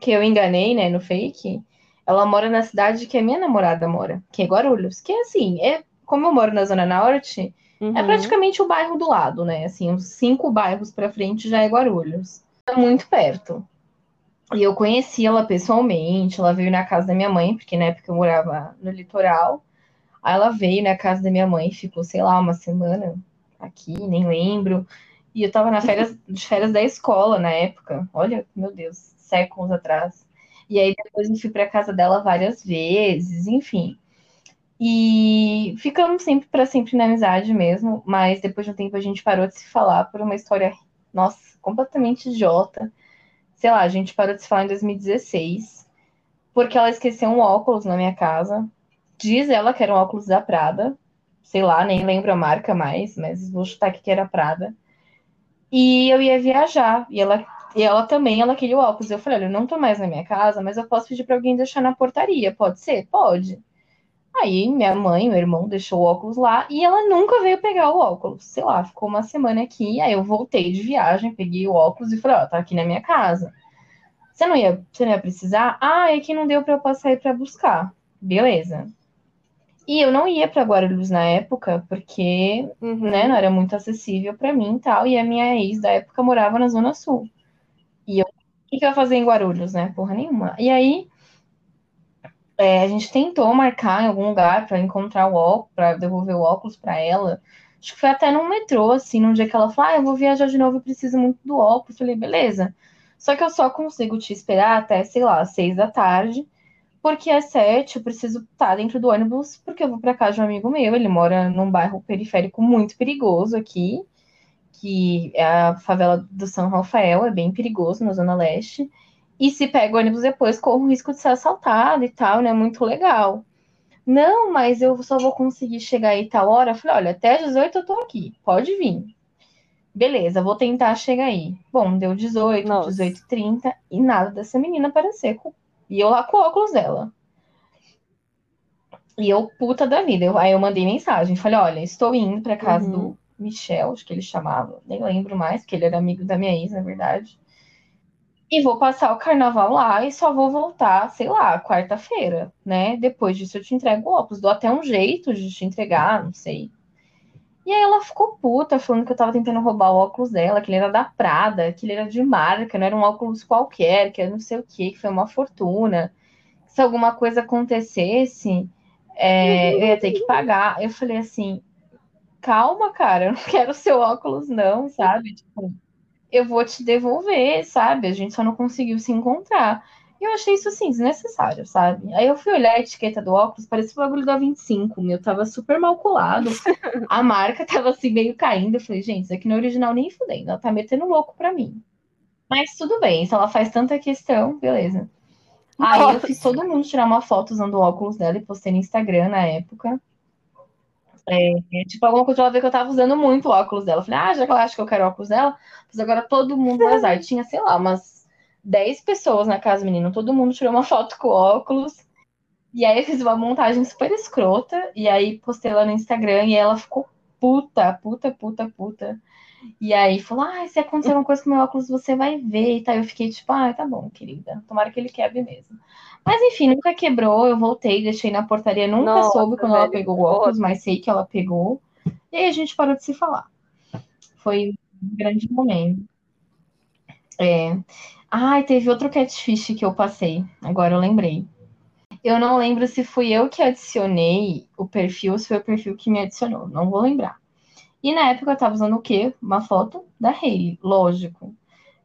que eu enganei, né, no fake, ela mora na cidade que a minha namorada mora, que é Guarulhos. Que assim, é como eu moro na Zona Norte, é Uhum. praticamente o bairro do lado, né? Assim, uns cinco bairros pra frente já é Guarulhos. É muito perto. E eu conheci ela pessoalmente, ela veio na casa da minha mãe, porque na época eu morava no litoral. Aí ela veio na casa da minha mãe, ficou, sei lá, uma semana aqui, nem lembro. E eu tava na férias, de férias da escola na época. Olha, meu Deus, séculos atrás. E aí depois eu fui pra casa dela várias vezes, enfim. E ficamos sempre para sempre na amizade mesmo, mas depois de um tempo a gente parou de se falar por uma história, nossa, completamente idiota. Sei lá, a gente parou de se falar em 2016, porque ela esqueceu um óculos na minha casa. Diz ela que era um óculos da Prada, sei lá, nem lembro a marca mais, mas vou chutar que era Prada. E eu ia viajar, e ela, e ela também, ela queria o óculos. Eu falei, olha, eu não tô mais na minha casa, mas eu posso pedir para alguém deixar na portaria, pode ser? Pode. Aí minha mãe, meu irmão, deixou o óculos lá e ela nunca veio pegar o óculos. Sei lá, ficou uma semana aqui. Aí eu voltei de viagem, peguei o óculos e falei: Ó, tá aqui na minha casa. Você não ia, você não ia precisar? Ah, é que não deu pra eu passar aí pra buscar. Beleza. E eu não ia pra Guarulhos na época, porque, Uhum. né, não era muito acessível pra mim e tal. E a minha ex da época morava na Zona Sul. E eu, o que que eu ia fazer em Guarulhos, né? Porra nenhuma. E aí. É, a gente tentou marcar em algum lugar para encontrar o óculos, para devolver o óculos para ela. Acho que foi até no metrô, assim, num dia que ela falou: Ah, eu vou viajar de novo, eu preciso muito do óculos. Falei, beleza. Só que eu só consigo te esperar até, sei lá, seis da tarde, porque às sete eu preciso estar dentro do ônibus, porque eu vou para casa de um amigo meu. Ele mora num bairro periférico muito perigoso aqui, que é a favela do São Rafael, é bem perigoso na Zona Leste. E se pega o ônibus depois, corre o risco de ser assaltado e tal, né? Muito legal. Não, mas eu só vou conseguir chegar aí tal hora. Eu falei, olha, até às 18 eu tô aqui, pode vir. Beleza, vou tentar chegar aí. Bom, deu 18, Nossa. 18 e 30 e nada dessa menina aparecer. com- E eu lá com o óculos dela. E eu, puta da vida. Eu- aí eu mandei mensagem. Falei, olha, estou indo pra casa Uhum. do Michel, acho que ele chamava. Nem lembro mais, porque ele era amigo da minha ex, na verdade. E vou passar o carnaval lá e só vou voltar, sei lá, quarta-feira, né? Depois disso eu te entrego o óculos. Dou até um jeito de te entregar, não sei. E aí ela ficou puta, falando que eu tava tentando roubar o óculos dela, que ele era da Prada, que ele era de marca, não era um óculos qualquer, que era não sei o que, que foi uma fortuna. Se alguma coisa acontecesse, é, eu ia ter que pagar. Eu falei assim, calma, cara, eu não quero seu óculos, não, sabe? Tipo, eu vou te devolver, sabe? A gente só não conseguiu se encontrar. Eu achei isso assim, desnecessário, sabe? Aí eu fui olhar a etiqueta do óculos, parecia o bagulho da 25, meu tava super mal colado. a marca tava assim meio caindo. Eu falei, gente, isso aqui não é original nem fudendo, ela tá metendo louco pra mim. Mas tudo bem, se ela faz tanta questão, beleza. Aí Nossa. eu fiz todo mundo tirar uma foto usando o óculos dela e postei no Instagram na época. É, é, tipo, alguma coisa ela ver que eu tava usando muito o óculos dela. Eu falei, ah, já que ela acha que eu quero o óculos dela, mas agora todo mundo usar. Tinha, sei lá, umas 10 pessoas na casa, menino. Todo mundo tirou uma foto com óculos. E aí eu fiz uma montagem super escrota. E aí postei lá no Instagram e ela ficou puta, puta, puta, puta. E aí falou: ah, se acontecer alguma coisa com meu óculos, você vai ver. E tá, eu fiquei tipo, ah, tá bom, querida. Tomara que ele quebre mesmo. Mas enfim, nunca quebrou. Eu voltei, deixei na portaria. Nunca Nossa, soube quando velho, ela pegou o óculos, mas sei que ela pegou. E aí a gente parou de se falar. Foi um grande momento. É. Ai, teve outro catfish que eu passei. Agora eu lembrei. Eu não lembro se fui eu que adicionei o perfil ou se foi o perfil que me adicionou. Não vou lembrar. E na época eu tava usando o quê? Uma foto da Hailey, lógico.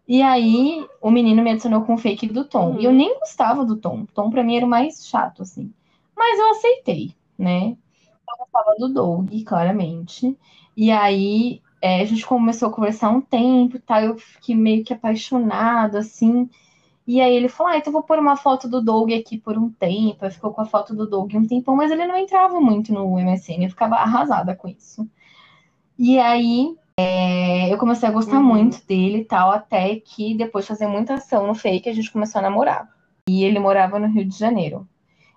E aí o menino me adicionou com o fake do Tom. Uhum. E eu nem gostava do Tom. O Tom pra mim era o mais chato, assim. Mas eu aceitei, né? Eu gostava do Doug, claramente. E aí é, a gente começou a conversar um tempo, tá? Eu fiquei meio que apaixonado, assim. E aí ele falou: Ah, então vou pôr uma foto do Doug aqui por um tempo. Aí ficou com a foto do Doug um tempão, mas ele não entrava muito no MSN, eu ficava arrasada com isso. E aí é, eu comecei a gostar uhum. muito dele e tal, até que depois de fazer muita ação no fake, a gente começou a namorar. E ele morava no Rio de Janeiro.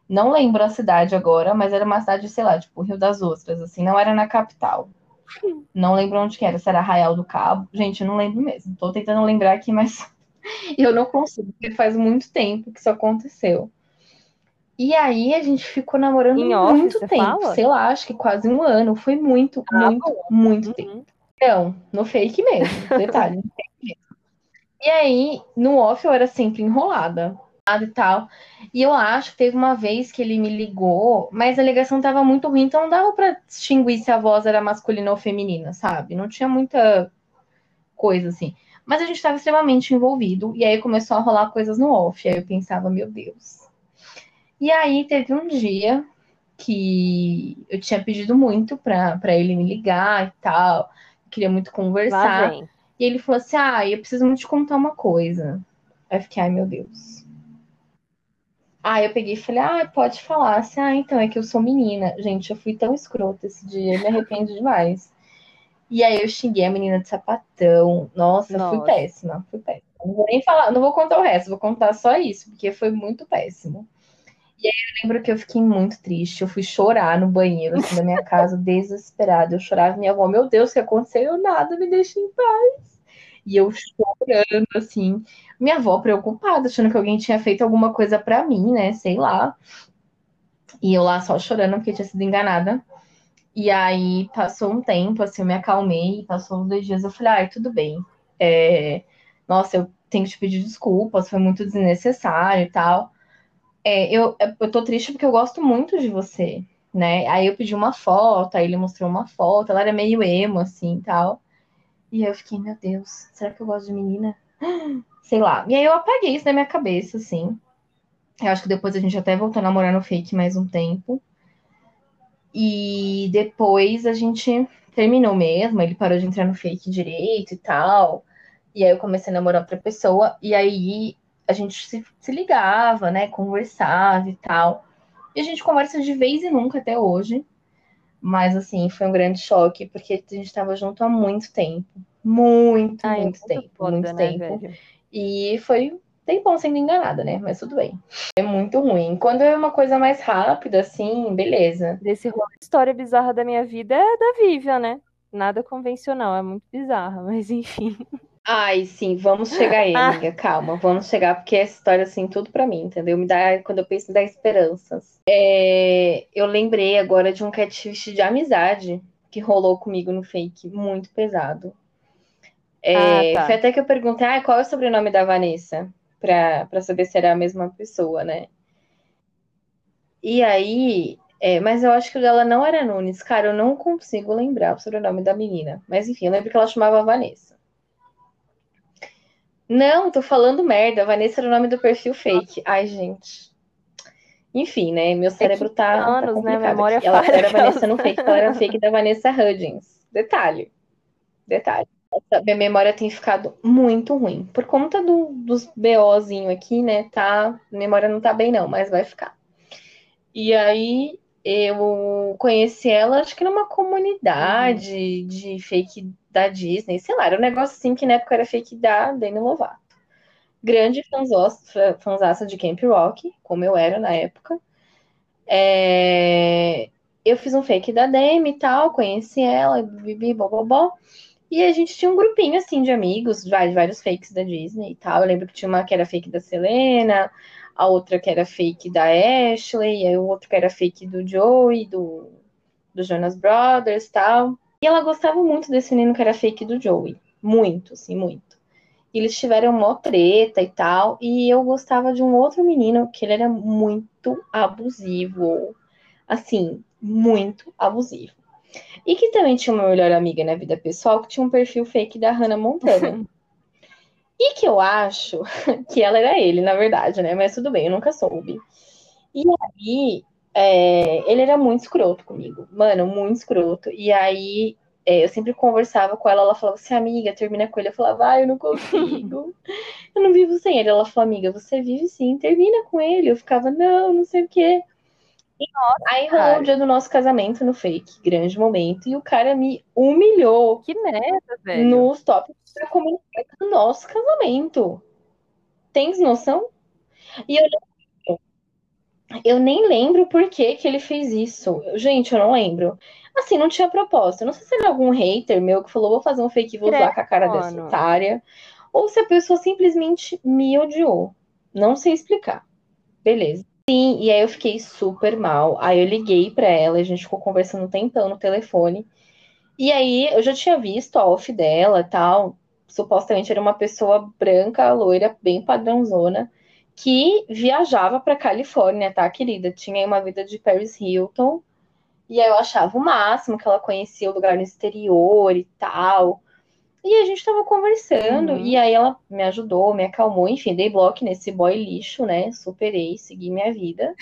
Não lembro a cidade agora, mas era uma cidade, sei lá, tipo Rio das Ostras, assim, não era na capital. Não lembro onde que era, se era Arraial do Cabo. Gente, eu não lembro mesmo. Tô tentando lembrar aqui, mas eu não consigo, porque faz muito tempo que isso aconteceu. E aí a gente ficou namorando em muito tempo, fala? sei lá, acho que quase um ano. Foi muito, ah, muito, bom. muito uhum. tempo. Não, no fake mesmo, detalhe. E aí, no off eu era sempre enrolada e tal. E eu acho que teve uma vez que ele me ligou, mas a ligação tava muito ruim, então não dava para distinguir se a voz era masculina ou feminina, sabe? Não tinha muita coisa assim. Mas a gente estava extremamente envolvido, e aí começou a rolar coisas no off. Aí eu pensava, meu Deus. E aí teve um dia que eu tinha pedido muito para ele me ligar e tal queria muito conversar. E ele falou assim: Ah, eu preciso muito te contar uma coisa. Aí eu fiquei, ai meu Deus. Aí eu peguei e falei, ah, pode falar. Assim, ah, então, é que eu sou menina. Gente, eu fui tão escrota esse dia, eu me arrependo demais. E aí eu xinguei a menina de sapatão. Nossa, Nossa. fui péssima, fui péssima. Não vou nem falar, não vou contar o resto, vou contar só isso, porque foi muito péssimo. E aí eu lembro que eu fiquei muito triste. Eu fui chorar no banheiro, assim, da minha casa, desesperada. Eu chorava, minha avó, meu Deus, o que aconteceu? Eu nada, me deixa em paz. E eu chorando, assim. Minha avó preocupada, achando que alguém tinha feito alguma coisa para mim, né? Sei lá. E eu lá só chorando porque tinha sido enganada. E aí passou um tempo, assim, eu me acalmei. Passou uns dois dias, eu falei, ai, tudo bem. É... Nossa, eu tenho que te pedir desculpas, foi muito desnecessário e tal. É, eu, eu tô triste porque eu gosto muito de você, né? Aí eu pedi uma foto, aí ele mostrou uma foto, ela era meio emo, assim, tal. E aí eu fiquei, meu Deus, será que eu gosto de menina? Sei lá. E aí eu apaguei isso da minha cabeça, assim. Eu acho que depois a gente até voltou a namorar no fake mais um tempo. E depois a gente terminou mesmo, ele parou de entrar no fake direito e tal. E aí eu comecei a namorar outra pessoa. E aí a gente se, se ligava, né? Conversava e tal. E a gente conversa de vez em nunca até hoje. Mas, assim, foi um grande choque, porque a gente estava junto há muito tempo. Muito, Ai, muito, muito tempo. Foda, muito né, tempo. Velho? E foi tempão sendo enganada, né? Mas tudo bem. É muito ruim. Quando é uma coisa mais rápida, assim, beleza. Desse rolo, história bizarra da minha vida é da Vivian, né? Nada convencional, é muito bizarra, mas enfim. Ai, sim, vamos chegar aí, ah. amiga. Calma, vamos chegar, porque essa história, assim, tudo para mim, entendeu? Me dá, quando eu penso, me dá esperanças. É, eu lembrei agora de um catfish de amizade que rolou comigo no fake, muito pesado. É, ah, tá. Foi até que eu perguntei, ah, qual é o sobrenome da Vanessa? Pra, pra saber se era a mesma pessoa, né? E aí, é, mas eu acho que o dela não era Nunes. Cara, eu não consigo lembrar o sobrenome da menina. Mas enfim, eu lembro que ela chamava Vanessa. Não, tô falando merda. Vanessa era o nome do perfil fake. Ai, gente. Enfim, né? Meu cérebro tá, tá anos, né? complicado. Memória aqui. ela era Vanessa no fake, ela era fake da Vanessa Hudgens. Detalhe. Detalhe. Minha memória tem ficado muito ruim. Por conta do, dos BOzinho aqui, né? Tá. Memória não tá bem, não, mas vai ficar. E aí eu conheci ela, acho que numa comunidade de fake da Disney, sei lá, era um negócio assim que na época era fake da Demi Lovato. Grande fanzaça de Camp Rock, como eu era na época. É, Eu fiz um fake da Demi e tal, conheci ela, bibi, bobobó. E a gente tinha um grupinho assim de amigos, vários, fakes da Disney e tal. Eu lembro que tinha uma que era fake da Selena, a outra que era fake da Ashley, e o outro que era fake do Joey, do, do Jonas Brothers e tal. E ela gostava muito desse menino que era fake do Joey. Muito, assim, muito. E eles tiveram mó treta e tal. E eu gostava de um outro menino que ele era muito abusivo. Assim, muito abusivo. E que também tinha uma melhor amiga na vida pessoal que tinha um perfil fake da Hannah Montana. E que eu acho que ela era ele, na verdade, né? Mas tudo bem, eu nunca soube. E aí, é, ele era muito escroto comigo. Mano, muito escroto. E aí, é, eu sempre conversava com ela, ela falava assim, amiga, termina com ele. Eu falava, ah, eu não consigo. eu não vivo sem ele. Ela falou, amiga, você vive sim, termina com ele. Eu ficava, não, não sei o quê. Aí rolou o dia do nosso casamento no fake, grande momento. E o cara me humilhou Que merda, velho. nos tópicos da comunidade do nosso casamento. Tens noção? E eu, eu nem lembro por que que ele fez isso. Gente, eu não lembro. Assim, não tinha propósito. Eu Não sei se era algum hater meu que falou, vou fazer um fake e vou zoar com a cara dessa otária. Ou se a pessoa simplesmente me odiou. Não sei explicar. Beleza. Sim, e aí eu fiquei super mal. Aí eu liguei pra ela, a gente ficou conversando um tempão no telefone. E aí eu já tinha visto a off dela tal. Supostamente era uma pessoa branca, loira, bem padrãozona, que viajava pra Califórnia, tá, querida? Tinha uma vida de Paris Hilton. E aí eu achava o máximo que ela conhecia o lugar no exterior e tal. E a gente tava conversando, Uhum. e aí ela me ajudou, me acalmou, enfim, dei bloco nesse boy lixo, né? Superei, segui minha vida.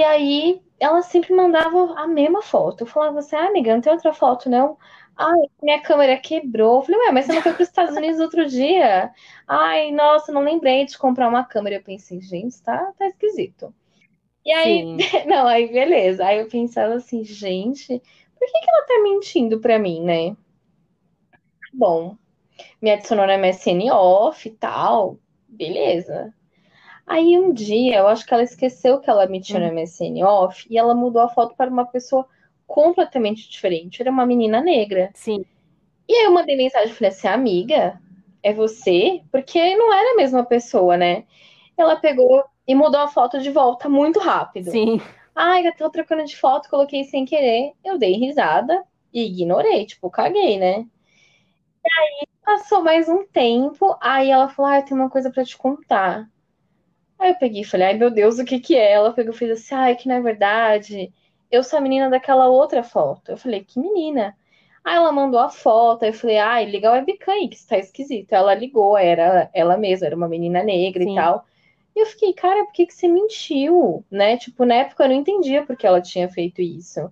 E aí ela sempre mandava a mesma foto. Eu falava assim, ah, amiga, não tem outra foto, não? Ai, minha câmera quebrou. Eu falei, ué, mas você não foi para os Estados Unidos outro dia? Ai, nossa, não lembrei de comprar uma câmera. Eu pensei, gente, tá, tá esquisito. E aí, Sim. não, aí beleza. Aí eu pensava assim, gente, por que que ela tá mentindo pra mim, né? Bom, me adicionou no MSN off e tal, beleza. Aí um dia, eu acho que ela esqueceu que ela me tinha no MSN off e ela mudou a foto para uma pessoa completamente diferente. Era uma menina negra. Sim. E aí eu mandei mensagem e falei assim, amiga, é você? Porque não era a mesma pessoa, né? Ela pegou e mudou a foto de volta muito rápido. Sim. Ai, eu tô trocando de foto, coloquei sem querer. Eu dei risada e ignorei, tipo, caguei, né? E aí passou mais um tempo, aí ela falou: Ah, eu tenho uma coisa pra te contar. Aí eu peguei e falei: Ai, meu Deus, o que que é? Ela pegou e fez assim: Ai, que na verdade, eu sou a menina daquela outra foto. Eu falei: Que menina? Aí ela mandou a foto, aí eu falei: Ai, liga o webcam aí, que isso tá esquisito. Ela ligou, era ela mesma, era uma menina negra Sim. e tal. E eu fiquei, cara, por que que você mentiu? Né? Tipo, na época eu não entendia por que ela tinha feito isso.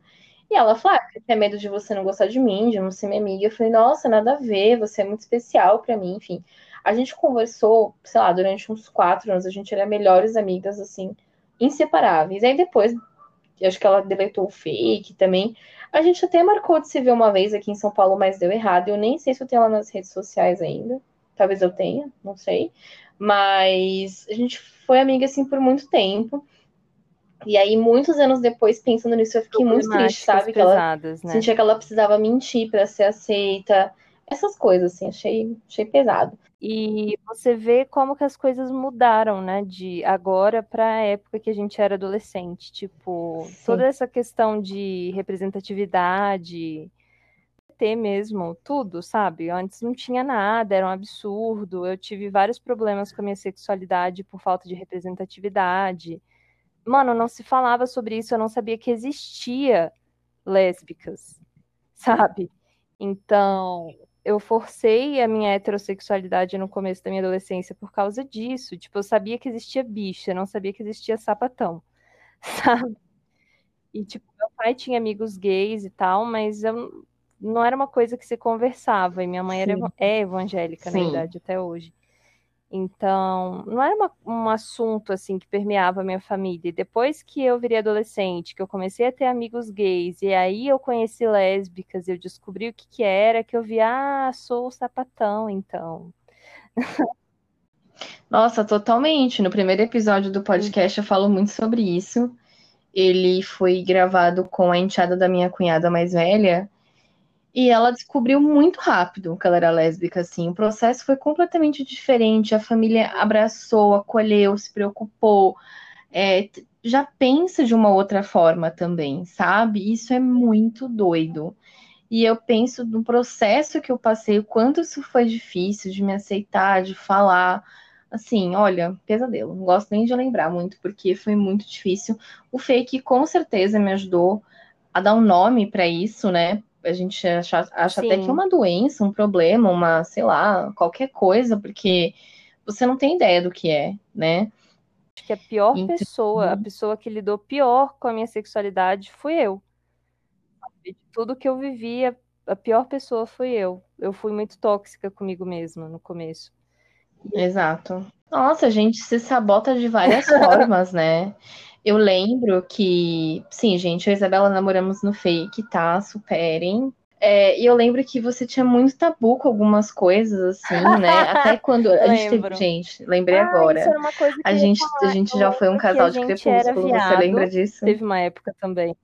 E ela falou, ah, tem medo de você não gostar de mim, de não ser minha amiga. Eu falei, nossa, nada a ver, você é muito especial pra mim, enfim. A gente conversou, sei lá, durante uns quatro anos, a gente era melhores amigas, assim, inseparáveis. Aí depois, acho que ela deletou o fake também. A gente até marcou de se ver uma vez aqui em São Paulo, mas deu errado. Eu nem sei se eu tenho ela nas redes sociais ainda. Talvez eu tenha, não sei. Mas a gente foi amiga assim por muito tempo. E aí, muitos anos depois, pensando nisso, eu fiquei muito triste, sabe? Que ela pesadas, né? sentia que ela precisava mentir para ser aceita. Essas coisas, assim, achei, achei pesado. E você vê como que as coisas mudaram, né? De agora para a época que a gente era adolescente. Tipo, Sim. toda essa questão de representatividade, ter mesmo tudo, sabe? Antes não tinha nada, era um absurdo. Eu tive vários problemas com a minha sexualidade por falta de representatividade. Mano, não se falava sobre isso, eu não sabia que existia lésbicas, sabe? Então, eu forcei a minha heterossexualidade no começo da minha adolescência por causa disso. Tipo, eu sabia que existia bicha, não sabia que existia sapatão, sabe? E, tipo, meu pai tinha amigos gays e tal, mas eu, não era uma coisa que se conversava. E minha mãe era, é evangélica, Sim. na verdade, até hoje. Então, não era uma, um assunto assim que permeava a minha família. E depois que eu virei adolescente, que eu comecei a ter amigos gays, e aí eu conheci lésbicas, eu descobri o que, que era, que eu vi, ah, sou o sapatão, então. Nossa, totalmente. No primeiro episódio do podcast eu falo muito sobre isso. Ele foi gravado com a enteada da minha cunhada mais velha. E ela descobriu muito rápido que ela era lésbica, assim. O processo foi completamente diferente. A família abraçou, acolheu, se preocupou. É, já pensa de uma outra forma também, sabe? Isso é muito doido. E eu penso no processo que eu passei, o quanto isso foi difícil de me aceitar, de falar. Assim, olha, pesadelo. Não gosto nem de lembrar muito, porque foi muito difícil. O fake com certeza me ajudou a dar um nome para isso, né? A gente acha, acha até que é uma doença, um problema, uma, sei lá, qualquer coisa, porque você não tem ideia do que é, né? Acho que a pior então... pessoa, a pessoa que lidou pior com a minha sexualidade fui eu. De tudo que eu vivia, a pior pessoa fui eu. Eu fui muito tóxica comigo mesma no começo. Exato. Nossa, a gente se sabota de várias formas, né? Eu lembro que, sim, gente, eu e a Isabela namoramos no fake, tá? Superem. É, e eu lembro que você tinha muito tabu com algumas coisas, assim, né? Até quando a gente teve. Gente, lembrei ah, agora. a gente, a gente já foi um casal de crepúsculo, você lembra disso? Teve uma época também.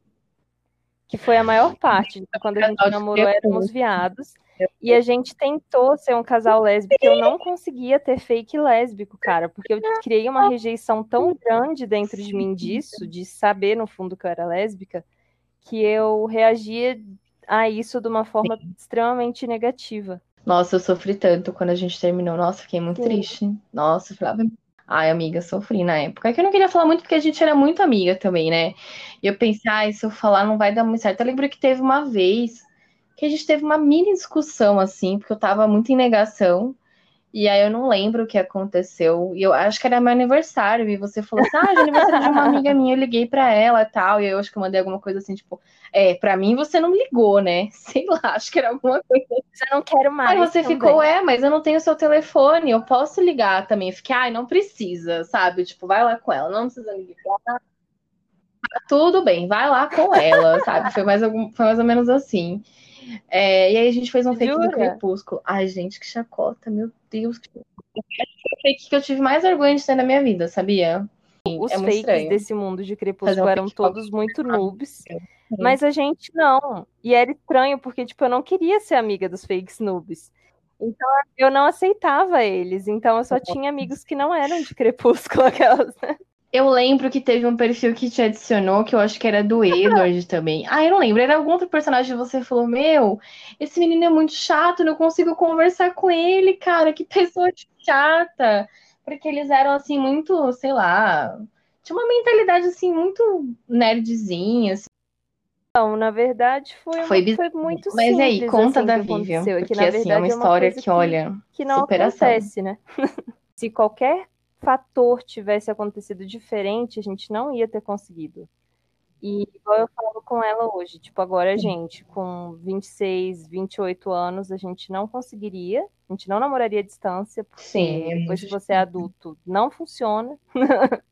Que foi a maior parte. Quando a gente namorou, éramos viados. E a gente tentou ser um casal lésbico, eu não conseguia ter fake lésbico, cara, porque eu criei uma rejeição tão grande dentro de mim disso, de saber no fundo que eu era lésbica, que eu reagia a isso de uma forma extremamente negativa. Nossa, eu sofri tanto quando a gente terminou. Nossa, fiquei muito Sim. triste. Nossa, eu falava, Ai, amiga, sofri na época. É que eu não queria falar muito porque a gente era muito amiga também, né? E eu pensei, ai, se eu falar não vai dar muito certo. Eu lembro que teve uma vez que a gente teve uma mini discussão, assim, porque eu tava muito em negação. E aí eu não lembro o que aconteceu. E eu acho que era meu aniversário. E você falou assim: ah, é aniversário de uma amiga minha, eu liguei pra ela e tal. E eu acho que eu mandei alguma coisa assim, tipo, é, pra mim você não ligou, né? Sei lá, acho que era alguma coisa. Já não quero mais. Aí você também. ficou, é, mas eu não tenho seu telefone, eu posso ligar também. Eu fiquei, ai, não precisa, sabe? Tipo, vai lá com ela, não precisa ligar. Tudo bem, vai lá com ela, sabe? Foi mais, algum, foi mais ou menos assim. É, e aí a gente fez um fake Jura? do Crepúsculo. Ai, gente, que chacota, meu Deus. Que... fake que eu tive mais vergonha de ter na minha vida, sabia? Os é fakes estranho. desse mundo de Crepúsculo um eram todos muito noobs. Mas a gente não. E era estranho, porque, tipo, eu não queria ser amiga dos fakes noobs. Então eu não aceitava eles. Então eu só tinha amigos que não eram de Crepúsculo, aquelas, né? Eu lembro que teve um perfil que te adicionou, que eu acho que era do Edward também. Ah, eu não lembro, era algum outro personagem que você falou: Meu, esse menino é muito chato, não consigo conversar com ele, cara, que pessoa chata. Porque eles eram, assim, muito, sei lá, tinha uma mentalidade, assim, muito nerdzinha, assim. Não, na verdade foi, foi, uma, foi muito Mas simples. aí, conta assim, da Vivian, porque, que, assim, é uma história é uma que, olha, que não superação. acontece, né? Se qualquer fator tivesse acontecido diferente, a gente não ia ter conseguido. E igual eu falo com ela hoje, tipo, agora a gente, com 26, 28 anos, a gente não conseguiria, a gente não namoraria à distância, porque Sim, é depois que você é adulto, não funciona.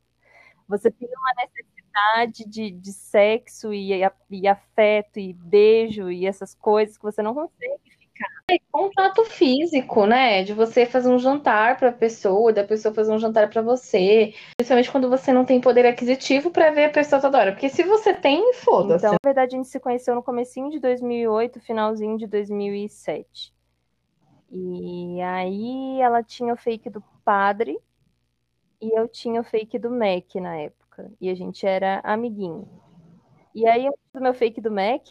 você tem uma necessidade de, de sexo e, e afeto e beijo e essas coisas que você não consegue contato físico, né? De você fazer um jantar para a pessoa, da pessoa fazer um jantar para você. Principalmente quando você não tem poder aquisitivo para ver a pessoa toda hora. Porque se você tem, foda-se. Então, na verdade, a gente se conheceu no comecinho de 2008, finalzinho de 2007. E aí ela tinha o fake do padre e eu tinha o fake do Mac na época. E a gente era amiguinho. E aí, o meu fake do Mac,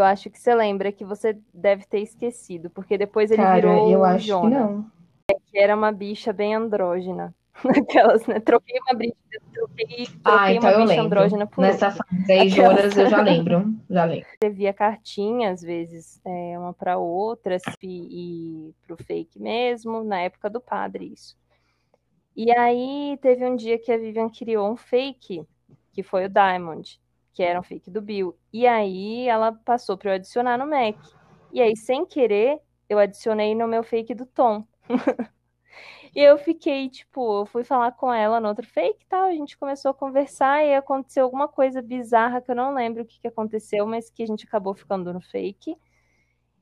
eu acho que você lembra que você deve ter esquecido, porque depois ele Cara, virou eu acho Jonah, que não. Que era uma bicha bem andrógena. Aquelas, né? Troquei uma briga, troquei, troquei Ah, então uma eu bicha lembro. andrógena por Nessa outra. fase aí, Aquelas- eu já lembro. Já lembro. escrevia cartinha, às vezes, é, uma para outra, e, e pro fake mesmo, na época do padre, isso. E aí teve um dia que a Vivian criou um fake, que foi o Diamond, que era um fake do Bill. E aí ela passou para eu adicionar no Mac. E aí, sem querer, eu adicionei no meu fake do Tom. E eu fiquei, tipo, eu fui falar com ela no outro fake e tal, a gente começou a conversar e aconteceu alguma coisa bizarra que eu não lembro o que, que aconteceu, mas que a gente acabou ficando no fake.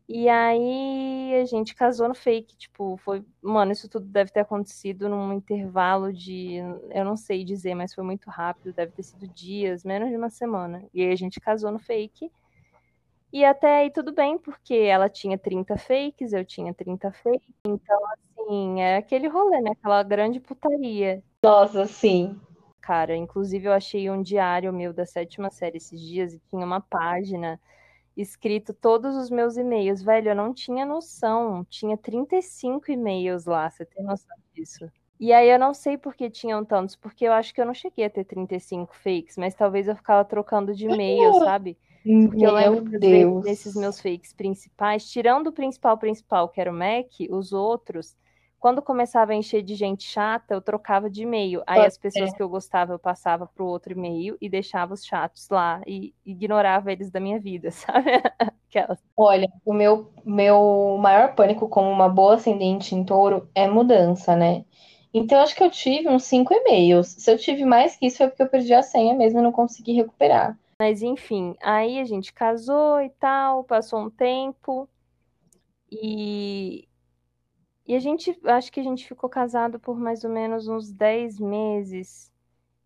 E aí a gente casou no fake, tipo, foi, mano, isso tudo deve ter acontecido num intervalo de, eu não sei dizer, mas foi muito rápido, deve ter sido dias, menos de uma semana. E aí a gente casou no fake. E até aí tudo bem, porque ela tinha 30 fakes, eu tinha 30 fakes. Então, assim, é aquele rolê, né? Aquela grande putaria. Nossa, sim. Cara, inclusive eu achei um diário meu da sétima série esses dias e tinha uma página escrito todos os meus e-mails. Velho, eu não tinha noção. Tinha 35 e-mails lá, você tem noção disso? E aí eu não sei por que tinham tantos, porque eu acho que eu não cheguei a ter 35 fakes, mas talvez eu ficava trocando de e-mail, sabe? Porque eu lembro Meu às vezes, Deus. nesses meus fakes principais, tirando o principal principal, que era o Mac, os outros, quando começava a encher de gente chata, eu trocava de e-mail. Aí Pode as pessoas que eu gostava, eu passava pro outro e-mail e deixava os chatos lá e ignorava eles da minha vida, sabe? Aquelas. Olha, o meu, meu maior pânico como uma boa ascendente em touro é mudança, né? Então, acho que eu tive uns cinco e-mails. Se eu tive mais que isso, foi porque eu perdi a senha mesmo e não consegui recuperar. Mas enfim, aí a gente casou e tal, passou um tempo e, e a gente, acho que a gente ficou casado por mais ou menos uns 10 meses.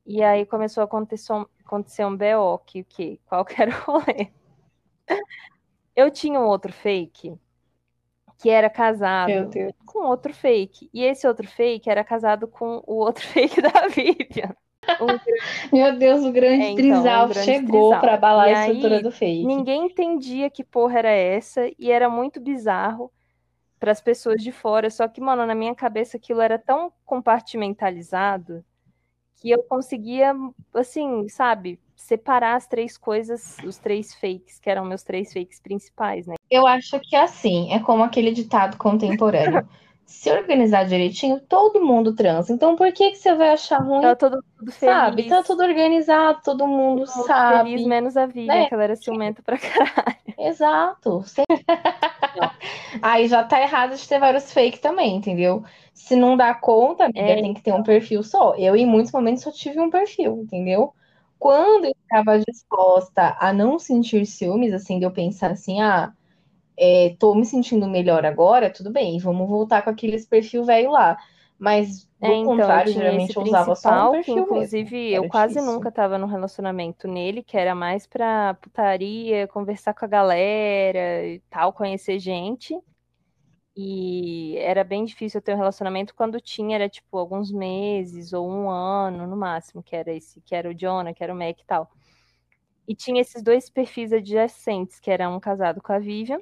E aí começou a acontecer um, acontecer um BO, que o quê? Qual que era o rolê? Eu tinha um outro fake que era casado com outro fake. E esse outro fake era casado com o outro fake da Vivian. Um Meu Deus, o grande É, então, trisal um chegou pra abalar E a estrutura aí, do fake. Ninguém entendia que porra era essa e era muito bizarro para as pessoas de fora. Só que, mano, na minha cabeça aquilo era tão compartimentalizado que eu conseguia, assim, sabe, separar as três coisas, os três fakes, que eram meus três fakes principais, né? Eu acho que assim, é como aquele ditado contemporâneo. Se organizar direitinho, todo mundo transa. Então, por que que você vai achar ruim? Tava todo mundo feliz. Sabe? Tá tudo organizado, todo mundo todo mundo sabe. feliz, menos a Vivian, né? que ela era ciumenta pra caralho. Exato. Sem- Aí já tá errado de ter vários fake também, entendeu? Se não dá conta, amiga, É, tem que ter um perfil só. Eu, em muitos momentos, só tive um perfil, entendeu? Quando eu estava disposta a não sentir ciúmes, assim, de eu pensar assim, ah, é, tô me sentindo melhor agora, tudo bem, vamos voltar com aqueles perfil velho lá. Mas, do É, então, eu contrário, tinha geralmente eu usava só um que perfil mesmo. inclusive Era eu quase difícil. nunca tava num relacionamento nele, que era mais pra putaria, conversar com a galera e tal, conhecer gente. E era bem difícil eu ter um relacionamento quando tinha, era tipo alguns meses ou um ano no máximo, que era esse, que era o Jonah, que era o Mac e tal. E tinha esses dois perfis adjacentes, que era um casado com a Vivian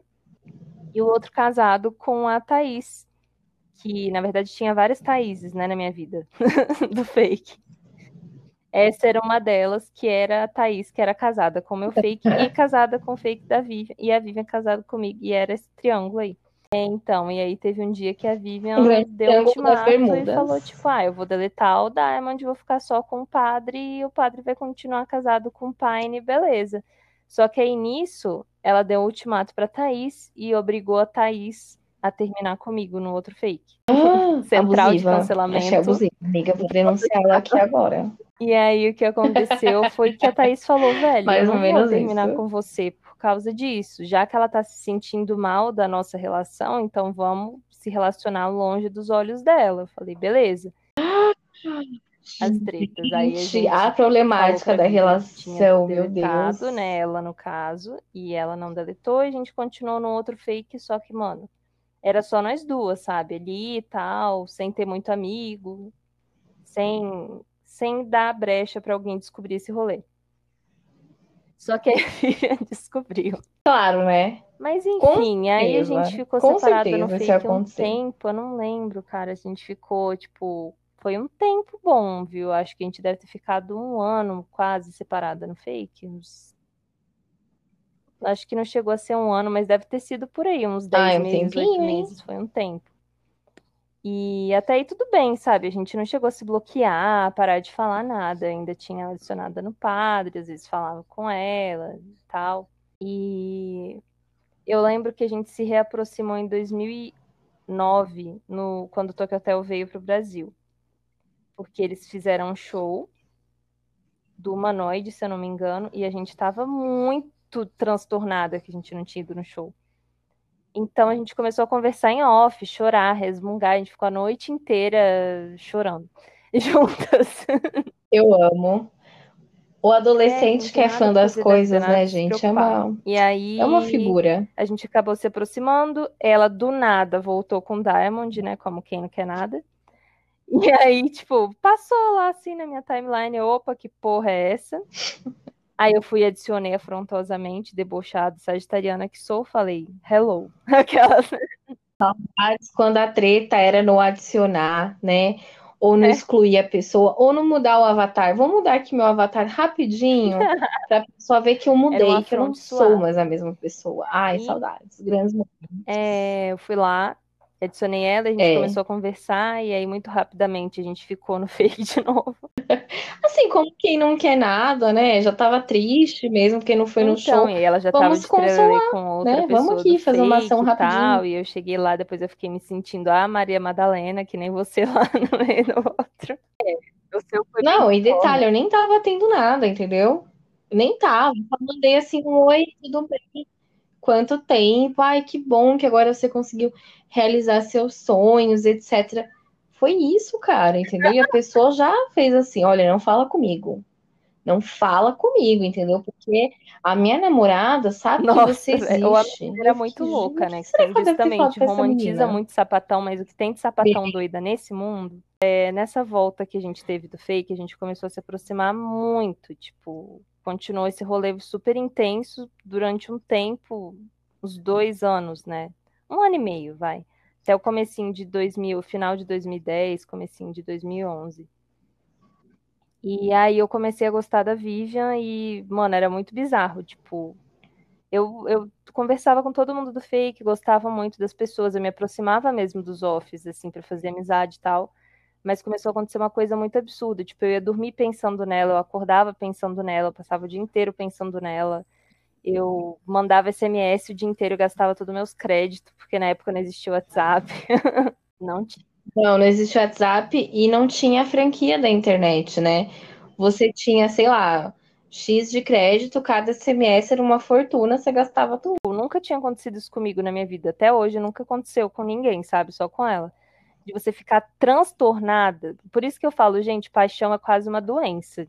e o outro casado com a Thaís, que na verdade tinha várias Thaíses, né, na minha vida, do fake. Essa era uma delas, que era a Thaís, que era casada com o meu fake e casada com o fake da Vivian, e a Vivian casada comigo, e era esse triângulo aí. É, Então, e aí teve um dia que a Vivian deu um ultimato e falou, tipo, ah, eu vou deletar o Diamond, vou ficar só com o padre, e o padre vai continuar casado com o Pine, beleza. Só que aí nisso, ela deu um ultimato pra Thaís e obrigou a Thaís a terminar comigo no outro fake. Ah, Central de abusiva. cancelamento. Achei abusiva. Amiga, vou denunciar ela aqui agora. E aí o que aconteceu foi que a Thaís falou, velho, Mais eu ou não vou terminar isso. com você por causa disso. Já que ela tá se sentindo mal da nossa relação, então vamos se relacionar longe dos olhos dela. Eu falei, beleza. As tretas. Aí a Gente, a problemática da relação, meu Deus. né, ela no caso, e ela não deletou, e a gente continuou no outro fake, só que, mano, era só nós duas, sabe? Ali e tal, sem ter muito amigo, sem, sem dar brecha pra alguém descobrir esse rolê. Só que a Vivian descobriu. Claro, né? Mas Com enfim, aí a certeza. gente ficou Com separada no fake há um tempo, eu não lembro, cara. A gente ficou, tipo, foi um tempo bom, viu? Acho que a gente deve ter ficado um ano quase separada no fake. Uns... Acho que não chegou a ser um ano, mas deve ter sido por aí, uns 10 Ah, um meses, tempinho, 8 hein? meses, foi um tempo. E até aí tudo bem, sabe? A gente não chegou a se bloquear, parar de falar nada. Ainda tinha adicionada no padre, às vezes falava com ela e tal. E eu lembro que a gente se reaproximou em 2009, no, quando o Tokyo Hotel veio para o Brasil. Porque eles fizeram um show do Humanoide, se eu não me engano, e a gente estava muito transtornada que a gente não tinha ido no show. Então a gente começou a conversar em off, chorar, resmungar, a gente ficou a noite inteira chorando juntas. Eu amo. O adolescente gente, que é fã das coisas, né, gente? É uma, E aí é uma figura. a gente acabou se aproximando, ela do nada voltou com Diamond, né, como quem não quer nada. E aí, tipo, passou lá assim na minha timeline, opa, que porra é essa? Aí eu fui e adicionei afrontosamente, debochada, sagitariana que sou, falei, hello. Aquelas. Antes, Quando a treta era no adicionar, né? Ou no É. excluir a pessoa, ou no mudar o avatar. Vou mudar aqui meu avatar rapidinho pra pessoa ver que eu mudei, que eu não sou mais a mesma pessoa. Ai, E- saudades. Grandes momentos. É, eu fui lá, adicionei ela, a gente É. começou a conversar, e aí muito rapidamente a gente ficou no fake de novo. Assim, como quem não quer nada, né? Já tava triste mesmo, porque não foi no Então, show. e ela já tava Vamos de trelelê com outra né? Vamos pessoa aqui do fazer uma ação e tal, rapidinho. e eu cheguei lá, depois eu fiquei me sentindo a Maria Madalena, que nem você lá no meio do outro. Bem Não, e detalhe, eu nem tava tendo nada, entendeu? Nem tava. Só mandei assim um oi, tudo bem? Quanto tempo? Ai, que bom que agora você conseguiu realizar seus sonhos, etc. Foi isso, cara, entendeu? E a pessoa já fez assim: olha, não fala comigo. Não fala comigo, entendeu? Porque a minha namorada sabe que Nossa, você velho, ou a existe. Era muito louca, né? Que tem que justamente romantiza muito sapatão, mas o que tem de sapatão doida nesse mundo, é, nessa volta que a gente teve do fake, a gente começou a se aproximar muito, tipo, continuou esse rolê super intenso durante um tempo, uns dois anos, né? Um ano e meio, vai. Até o comecinho de 2000, final de 2010, comecinho de 2011. E aí eu comecei a gostar da Vivian e, mano, era muito bizarro, tipo, eu, eu conversava com todo mundo do fake, gostava muito das pessoas, eu me aproximava mesmo dos offs, assim, pra fazer amizade e tal. Mas começou a acontecer uma coisa muito absurda. Tipo, eu ia dormir pensando nela, eu acordava pensando nela, eu passava o dia inteiro pensando nela. Eu mandava SMS o dia inteiro, eu gastava todos os meus créditos, porque na época não existia WhatsApp. Não tinha. Não, não existe WhatsApp e não tinha a franquia da internet, né? Você tinha, sei lá, X de crédito, cada SMS era uma fortuna, você gastava tudo. Nunca tinha acontecido isso comigo na minha vida. Até hoje nunca aconteceu com ninguém, sabe? Só com ela. De você ficar transtornada. Por isso que eu falo, gente, paixão é quase uma doença.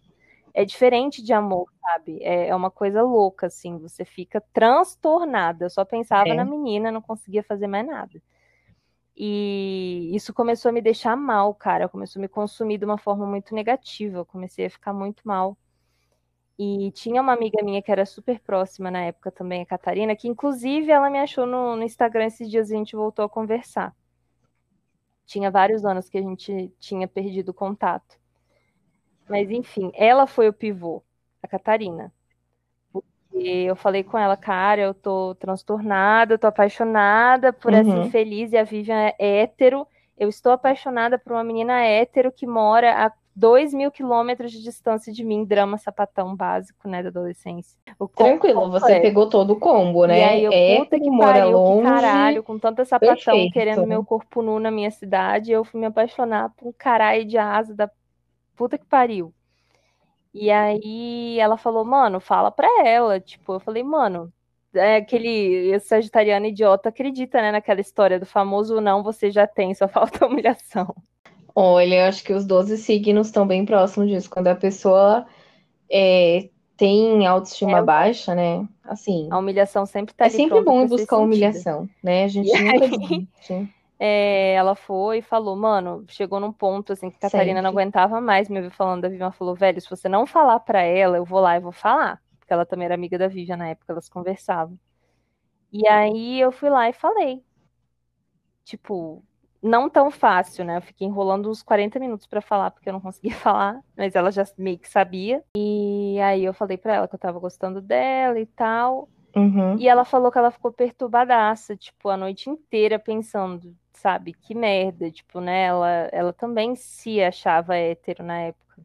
É diferente de amor, sabe? É, é uma coisa louca, assim. Você fica transtornada. Eu só pensava É. na menina, não conseguia fazer mais nada. E isso começou a me deixar mal, cara. Começou a me consumir de uma forma muito negativa. Eu comecei a ficar muito mal. E tinha uma amiga minha que era super próxima na época também, a Catarina, que inclusive ela me achou no, no Instagram esses dias e a gente voltou a conversar. Tinha vários anos que a gente tinha perdido contato. Mas enfim, ela foi o pivô, a Catarina. Porque eu falei com ela, cara, eu tô transtornada, eu tô apaixonada por essa Uhum. infeliz e a Vivian é hétero. Eu estou apaixonada por uma menina hétero que mora a dois mil quilômetros de distância de mim, drama sapatão básico, né, da adolescência. O Tranquilo, você completo. pegou todo o combo, né? E aí eu, puta Hétero, que mora pariu, longe. que caralho, com tanta sapatão Perfeito. querendo meu corpo nu na minha cidade, eu fui me apaixonar por um caralho de asa da puta que pariu. E aí ela falou, mano, fala pra ela. Tipo, eu falei, mano, é aquele sagitariano idiota acredita, né, naquela história do famoso não, você já tem, só falta humilhação. Olha, eu acho que os 12 signos estão bem próximos disso. Quando a pessoa é, tem autoestima É, baixa, né? Assim, A humilhação sempre tá é sempre bom buscar humilhação, né? A gente E nunca aí? É, ela foi e falou, mano, chegou num ponto assim que a Catarina não Sempre. aguentava mais me ouvir falando da Vivian. Ela falou, velho, se você não falar pra ela, eu vou lá e vou falar. Porque ela também era amiga da Vivian na época, elas conversavam. E aí eu fui lá e falei. Tipo, não tão fácil, né? Eu fiquei enrolando uns 40 minutos para falar, porque eu não conseguia falar, mas ela já meio que sabia. E aí eu falei para ela que eu tava gostando dela e tal. Uhum. E ela falou que ela ficou perturbadaça, tipo, a noite inteira pensando, sabe, que merda, tipo, né? Ela, ela também se achava hétero na época.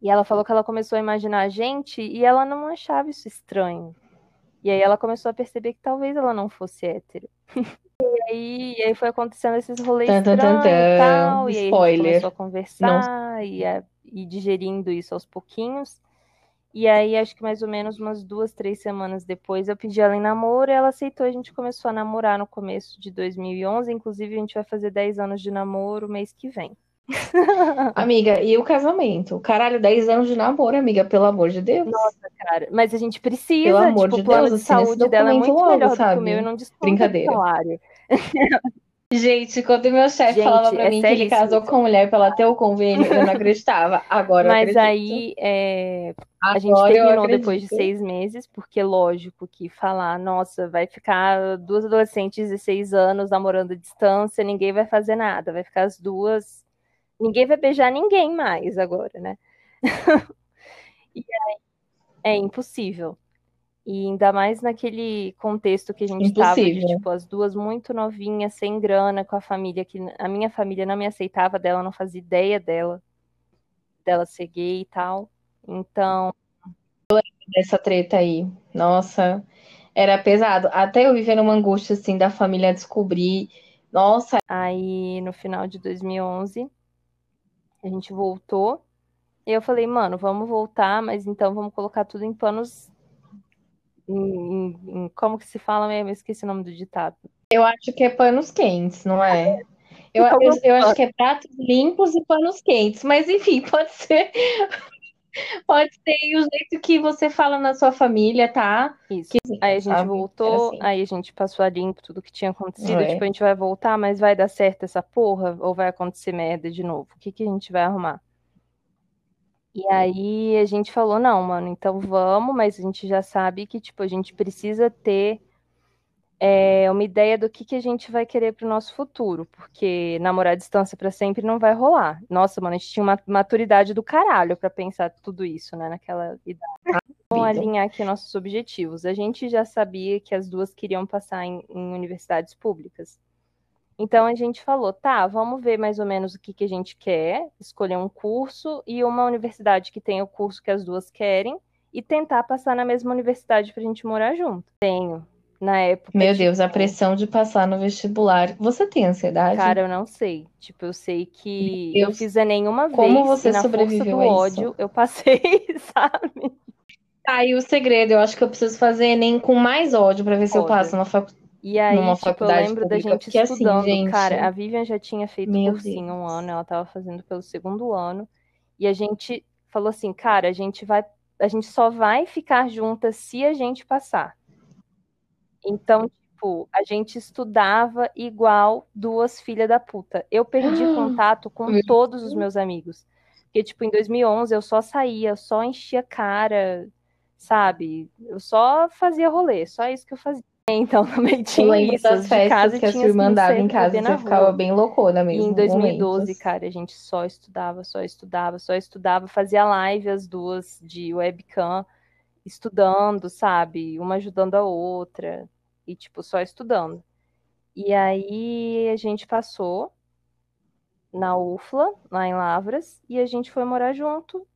E ela falou que ela começou a imaginar a gente e ela não achava isso estranho. E aí ela começou a perceber que talvez ela não fosse hétero. e, aí, e aí foi acontecendo esses rolês Tan, tan, tan, e tal. E aí a Spoiler. começou a conversar e, a, e digerindo isso aos pouquinhos. E aí, acho que mais ou menos umas duas, três semanas depois, eu pedi ela em namoro e ela aceitou. A gente começou a namorar no começo de 2011. Inclusive, a gente vai fazer 10 anos de namoro mês que vem. Amiga, e o casamento? Caralho, 10 anos de namoro, amiga, pelo amor de Deus. Cara, mas a gente precisa, Pelo amor tipo, de o plano Deus, de saúde dela é muito logo, melhor do que sabe? o meu e não desconta Brincadeira. salário. Gente, quando meu chefe falava pra é mim que ele casou com mulher pra ela ter o convênio, eu não acreditava. Agora eu Mas acredito. aí é, a gente eu terminou depois de seis meses, porque lógico que falar, nossa, vai ficar duas adolescentes de 16 anos namorando à distância, ninguém vai fazer nada, vai ficar as duas. Ninguém vai beijar ninguém mais agora, né? E aí é impossível. E ainda mais naquele contexto que a gente estava de, tipo, as duas muito novinhas, sem grana, com a família, que a minha família não me aceitava dela, não fazia ideia dela, dela ser gay e tal. Então, Essa treta aí, nossa, era pesado. Até eu viver numa angústia assim da família descobrir. Nossa, aí no final de 2011, a gente voltou. E eu falei, mano, vamos voltar, mas então vamos colocar tudo em panos. Em- em- em- como que se fala mesmo? Eu esqueci o nome do ditado. eu acho que é panos quentes, não é? Eu, eu, eu acho que é pratos limpos e panos quentes, mas enfim, pode ser. Pode ser o jeito que você fala na sua família, tá? Isso. Aí a gente voltou, assim. aí a gente passou a limpo tudo que tinha acontecido. É. Tipo, a gente vai voltar, mas vai dar certo essa porra? Ou vai acontecer merda de novo? O que que a gente vai arrumar? E aí a gente falou, não, mano, então vamos, mas a gente já sabe que, tipo, a gente precisa ter é, uma ideia do que que a gente vai querer pro nosso futuro, porque namorar à distância pra sempre não vai rolar. Nossa, mano, a gente tinha uma maturidade do caralho pra pensar tudo isso, né, naquela idade. Vamos alinhar aqui nossos objetivos. A gente já sabia que as duas queriam passar em, em universidades públicas. Então a gente falou, tá, vamos ver mais ou menos o que, que a gente quer, escolher um curso e uma universidade que tenha o curso que as duas querem e tentar passar na mesma universidade pra gente morar junto. Tenho. Na época. Meu tipo, Deus, a pressão de passar no vestibular. Você tem ansiedade? Cara, eu não sei. Tipo, eu sei que eu fiz Enem uma Como vez você e na força sobreviveu do a isso? ódio eu passei, sabe? Tá aí o segredo. Eu acho que eu preciso fazer Enem com mais ódio pra ver se eu passo na faculdade. E aí, numa tipo, eu lembro da gente assim, estudando. gente, Cara, a Vivian já tinha feito meu cursinho um Deus. ano, ela tava fazendo pelo segundo ano. E a gente falou assim, cara, a gente vai, a gente só vai ficar juntas se a gente passar. Então, tipo, a gente estudava igual duas filhas da puta. Eu perdi contato com Meu todos os meus amigos. Porque, tipo, em 2011 eu só saía, eu só enchia a cara, sabe? Eu só fazia rolê, só isso que eu fazia. Então também tinha isso, das festas casa que a sua irmã dava em casa e você ficava bem loucona E mesmo. em 2012, momentos. cara, a gente só estudava, só estudava, só estudava, fazia live as duas de webcam, estudando, sabe? Uma ajudando a outra, e tipo, só estudando. E aí a gente passou na UFLA, lá em Lavras, e a gente foi morar junto.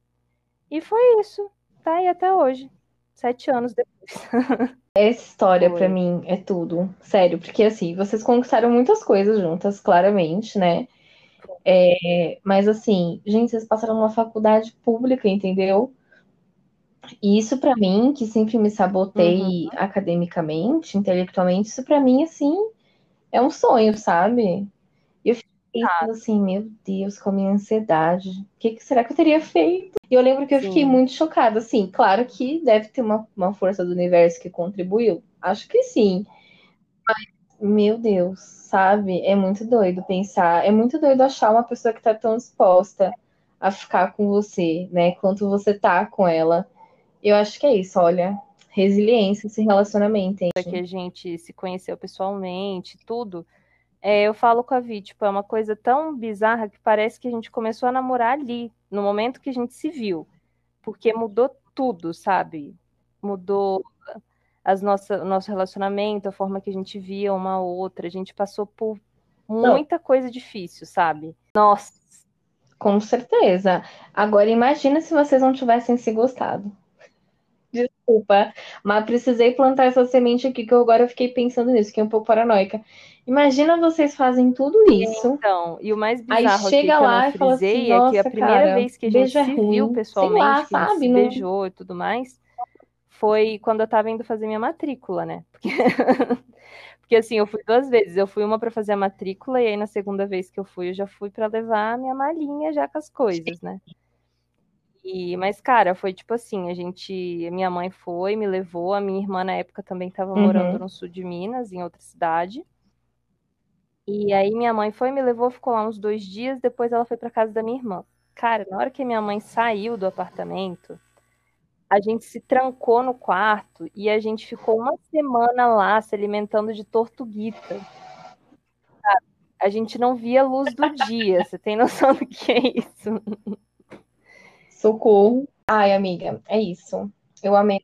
E foi isso. Tá aí até hoje. Sete anos depois. Essa história pra mim é tudo, sério, porque assim, vocês conquistaram muitas coisas juntas, claramente, né? É, mas assim, gente, vocês passaram numa faculdade pública, entendeu? E isso pra mim, que sempre me sabotei Uhum. academicamente, intelectualmente, isso pra mim assim é um sonho, sabe? Fiquei pensando assim, meu Deus, com a minha ansiedade, o que que será que eu teria feito? E eu lembro que eu fiquei Sim. muito chocada, assim, claro que deve ter uma, uma força do universo que contribuiu, acho que sim. Mas, meu Deus, sabe? É muito doido pensar, é muito doido achar uma pessoa que tá tão disposta a ficar com você, né? Quanto você tá com ela. Eu acho que é isso, olha, resiliência esse relacionamento, hein? que a gente se conheceu pessoalmente, tudo, É, eu falo com a Vi, tipo, é uma coisa tão bizarra que parece que a gente começou a namorar ali, no momento que a gente se viu. Porque mudou tudo, sabe? Mudou as nossa, nosso relacionamento, a forma que a gente via uma outra. A gente passou por muita Não. coisa difícil, sabe? Nossa. Com certeza. Agora imagina se vocês não tivessem se gostado. Desculpa, mas precisei plantar essa semente aqui que eu agora fiquei pensando nisso, fiquei um pouco paranoica. Imagina vocês fazem tudo isso. Então, e o mais bizarro aí chega lá assim, é que a primeira cara, vez que a gente se ruim, viu pessoalmente, lá, sabe, se não... beijou e tudo mais, foi quando eu tava indo fazer minha matrícula, né? Porque... Porque assim, eu fui duas vezes. Eu fui uma para fazer a matrícula e aí na segunda vez que eu fui, eu já fui para levar a minha malinha já com as coisas, né? E, mas, cara, foi tipo assim, a gente, minha mãe foi, me levou, a minha irmã na época também estava uhum. morando no sul de Minas, em outra cidade. E aí minha mãe foi, me levou, ficou lá uns dois dias, depois ela foi para casa da minha irmã. Cara, na hora que minha mãe saiu do apartamento, a gente se trancou no quarto e a gente ficou uma semana lá se alimentando de tortuguita. A gente não via a luz do dia, você tem noção do que é isso? Socorro. Ai, amiga, é isso. Eu amei.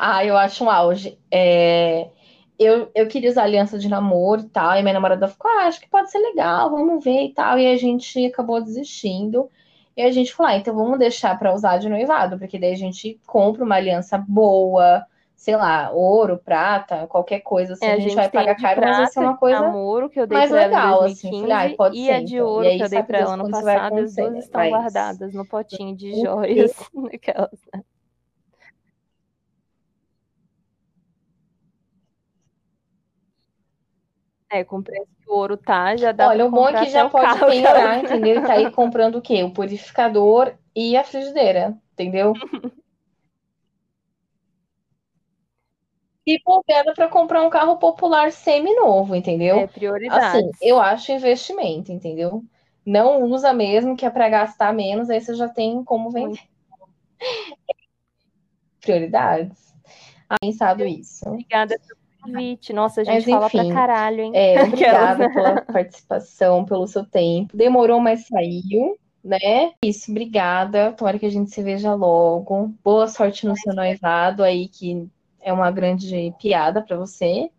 Ah, eu acho um auge. É, eu, eu queria usar aliança de namoro e tal, e minha namorada ficou, ah, acho que pode ser legal, vamos ver e tal, e a gente acabou desistindo. E a gente falou, ah, então vamos deixar para usar de noivado, porque daí a gente compra uma aliança boa, sei lá, ouro, prata, qualquer coisa assim, é, a, a gente, vai pagar caro, mas vai ser uma coisa namoro, que eu dei mais legal, assim. Falei, ah, pode e ser, a de então. ouro então. que eu dei para ela ano passado, as duas estão mas... guardadas no potinho de joias. Aquelas, né? É, com o preço que o ouro tá, já dá Olha, o bom é que já pode penhorar, entendeu? E tá aí comprando o quê? O purificador e a frigideira, entendeu? e bobeira para comprar um carro popular semi-novo, entendeu? É prioridade. Assim, eu acho investimento, entendeu? Não usa mesmo, que é para gastar menos, aí você já tem como vender. Prioridades. Ah, pensado isso. Obrigada pelo convite. Nossa, a gente mas, fala enfim, pra caralho, hein? É, obrigada pela participação, pelo seu tempo. Demorou, mas saiu né? Isso, obrigada. Tomara que a gente se veja logo. Boa sorte no seu noivado aí, que é uma grande piada para você.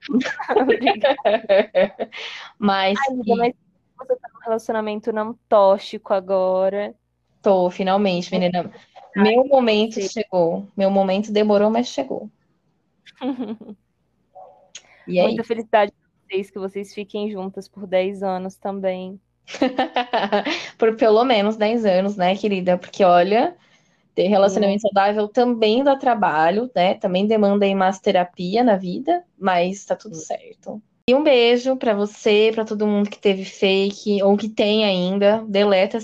mas, Ai, que... mas você tá num relacionamento não tóxico agora. Tô, finalmente, menina. Meu momento chegou. Meu momento demorou, mas chegou. E é Muita felicidade pra vocês, que vocês fiquem juntas por 10 anos também. por pelo menos 10 anos, né, querida? Porque olha, ter relacionamento saudável também dá trabalho, né? Também demanda aí mais terapia na vida, mas tá tudo certo. E um beijo para você, para todo mundo que teve fake ou que tem ainda. Deleta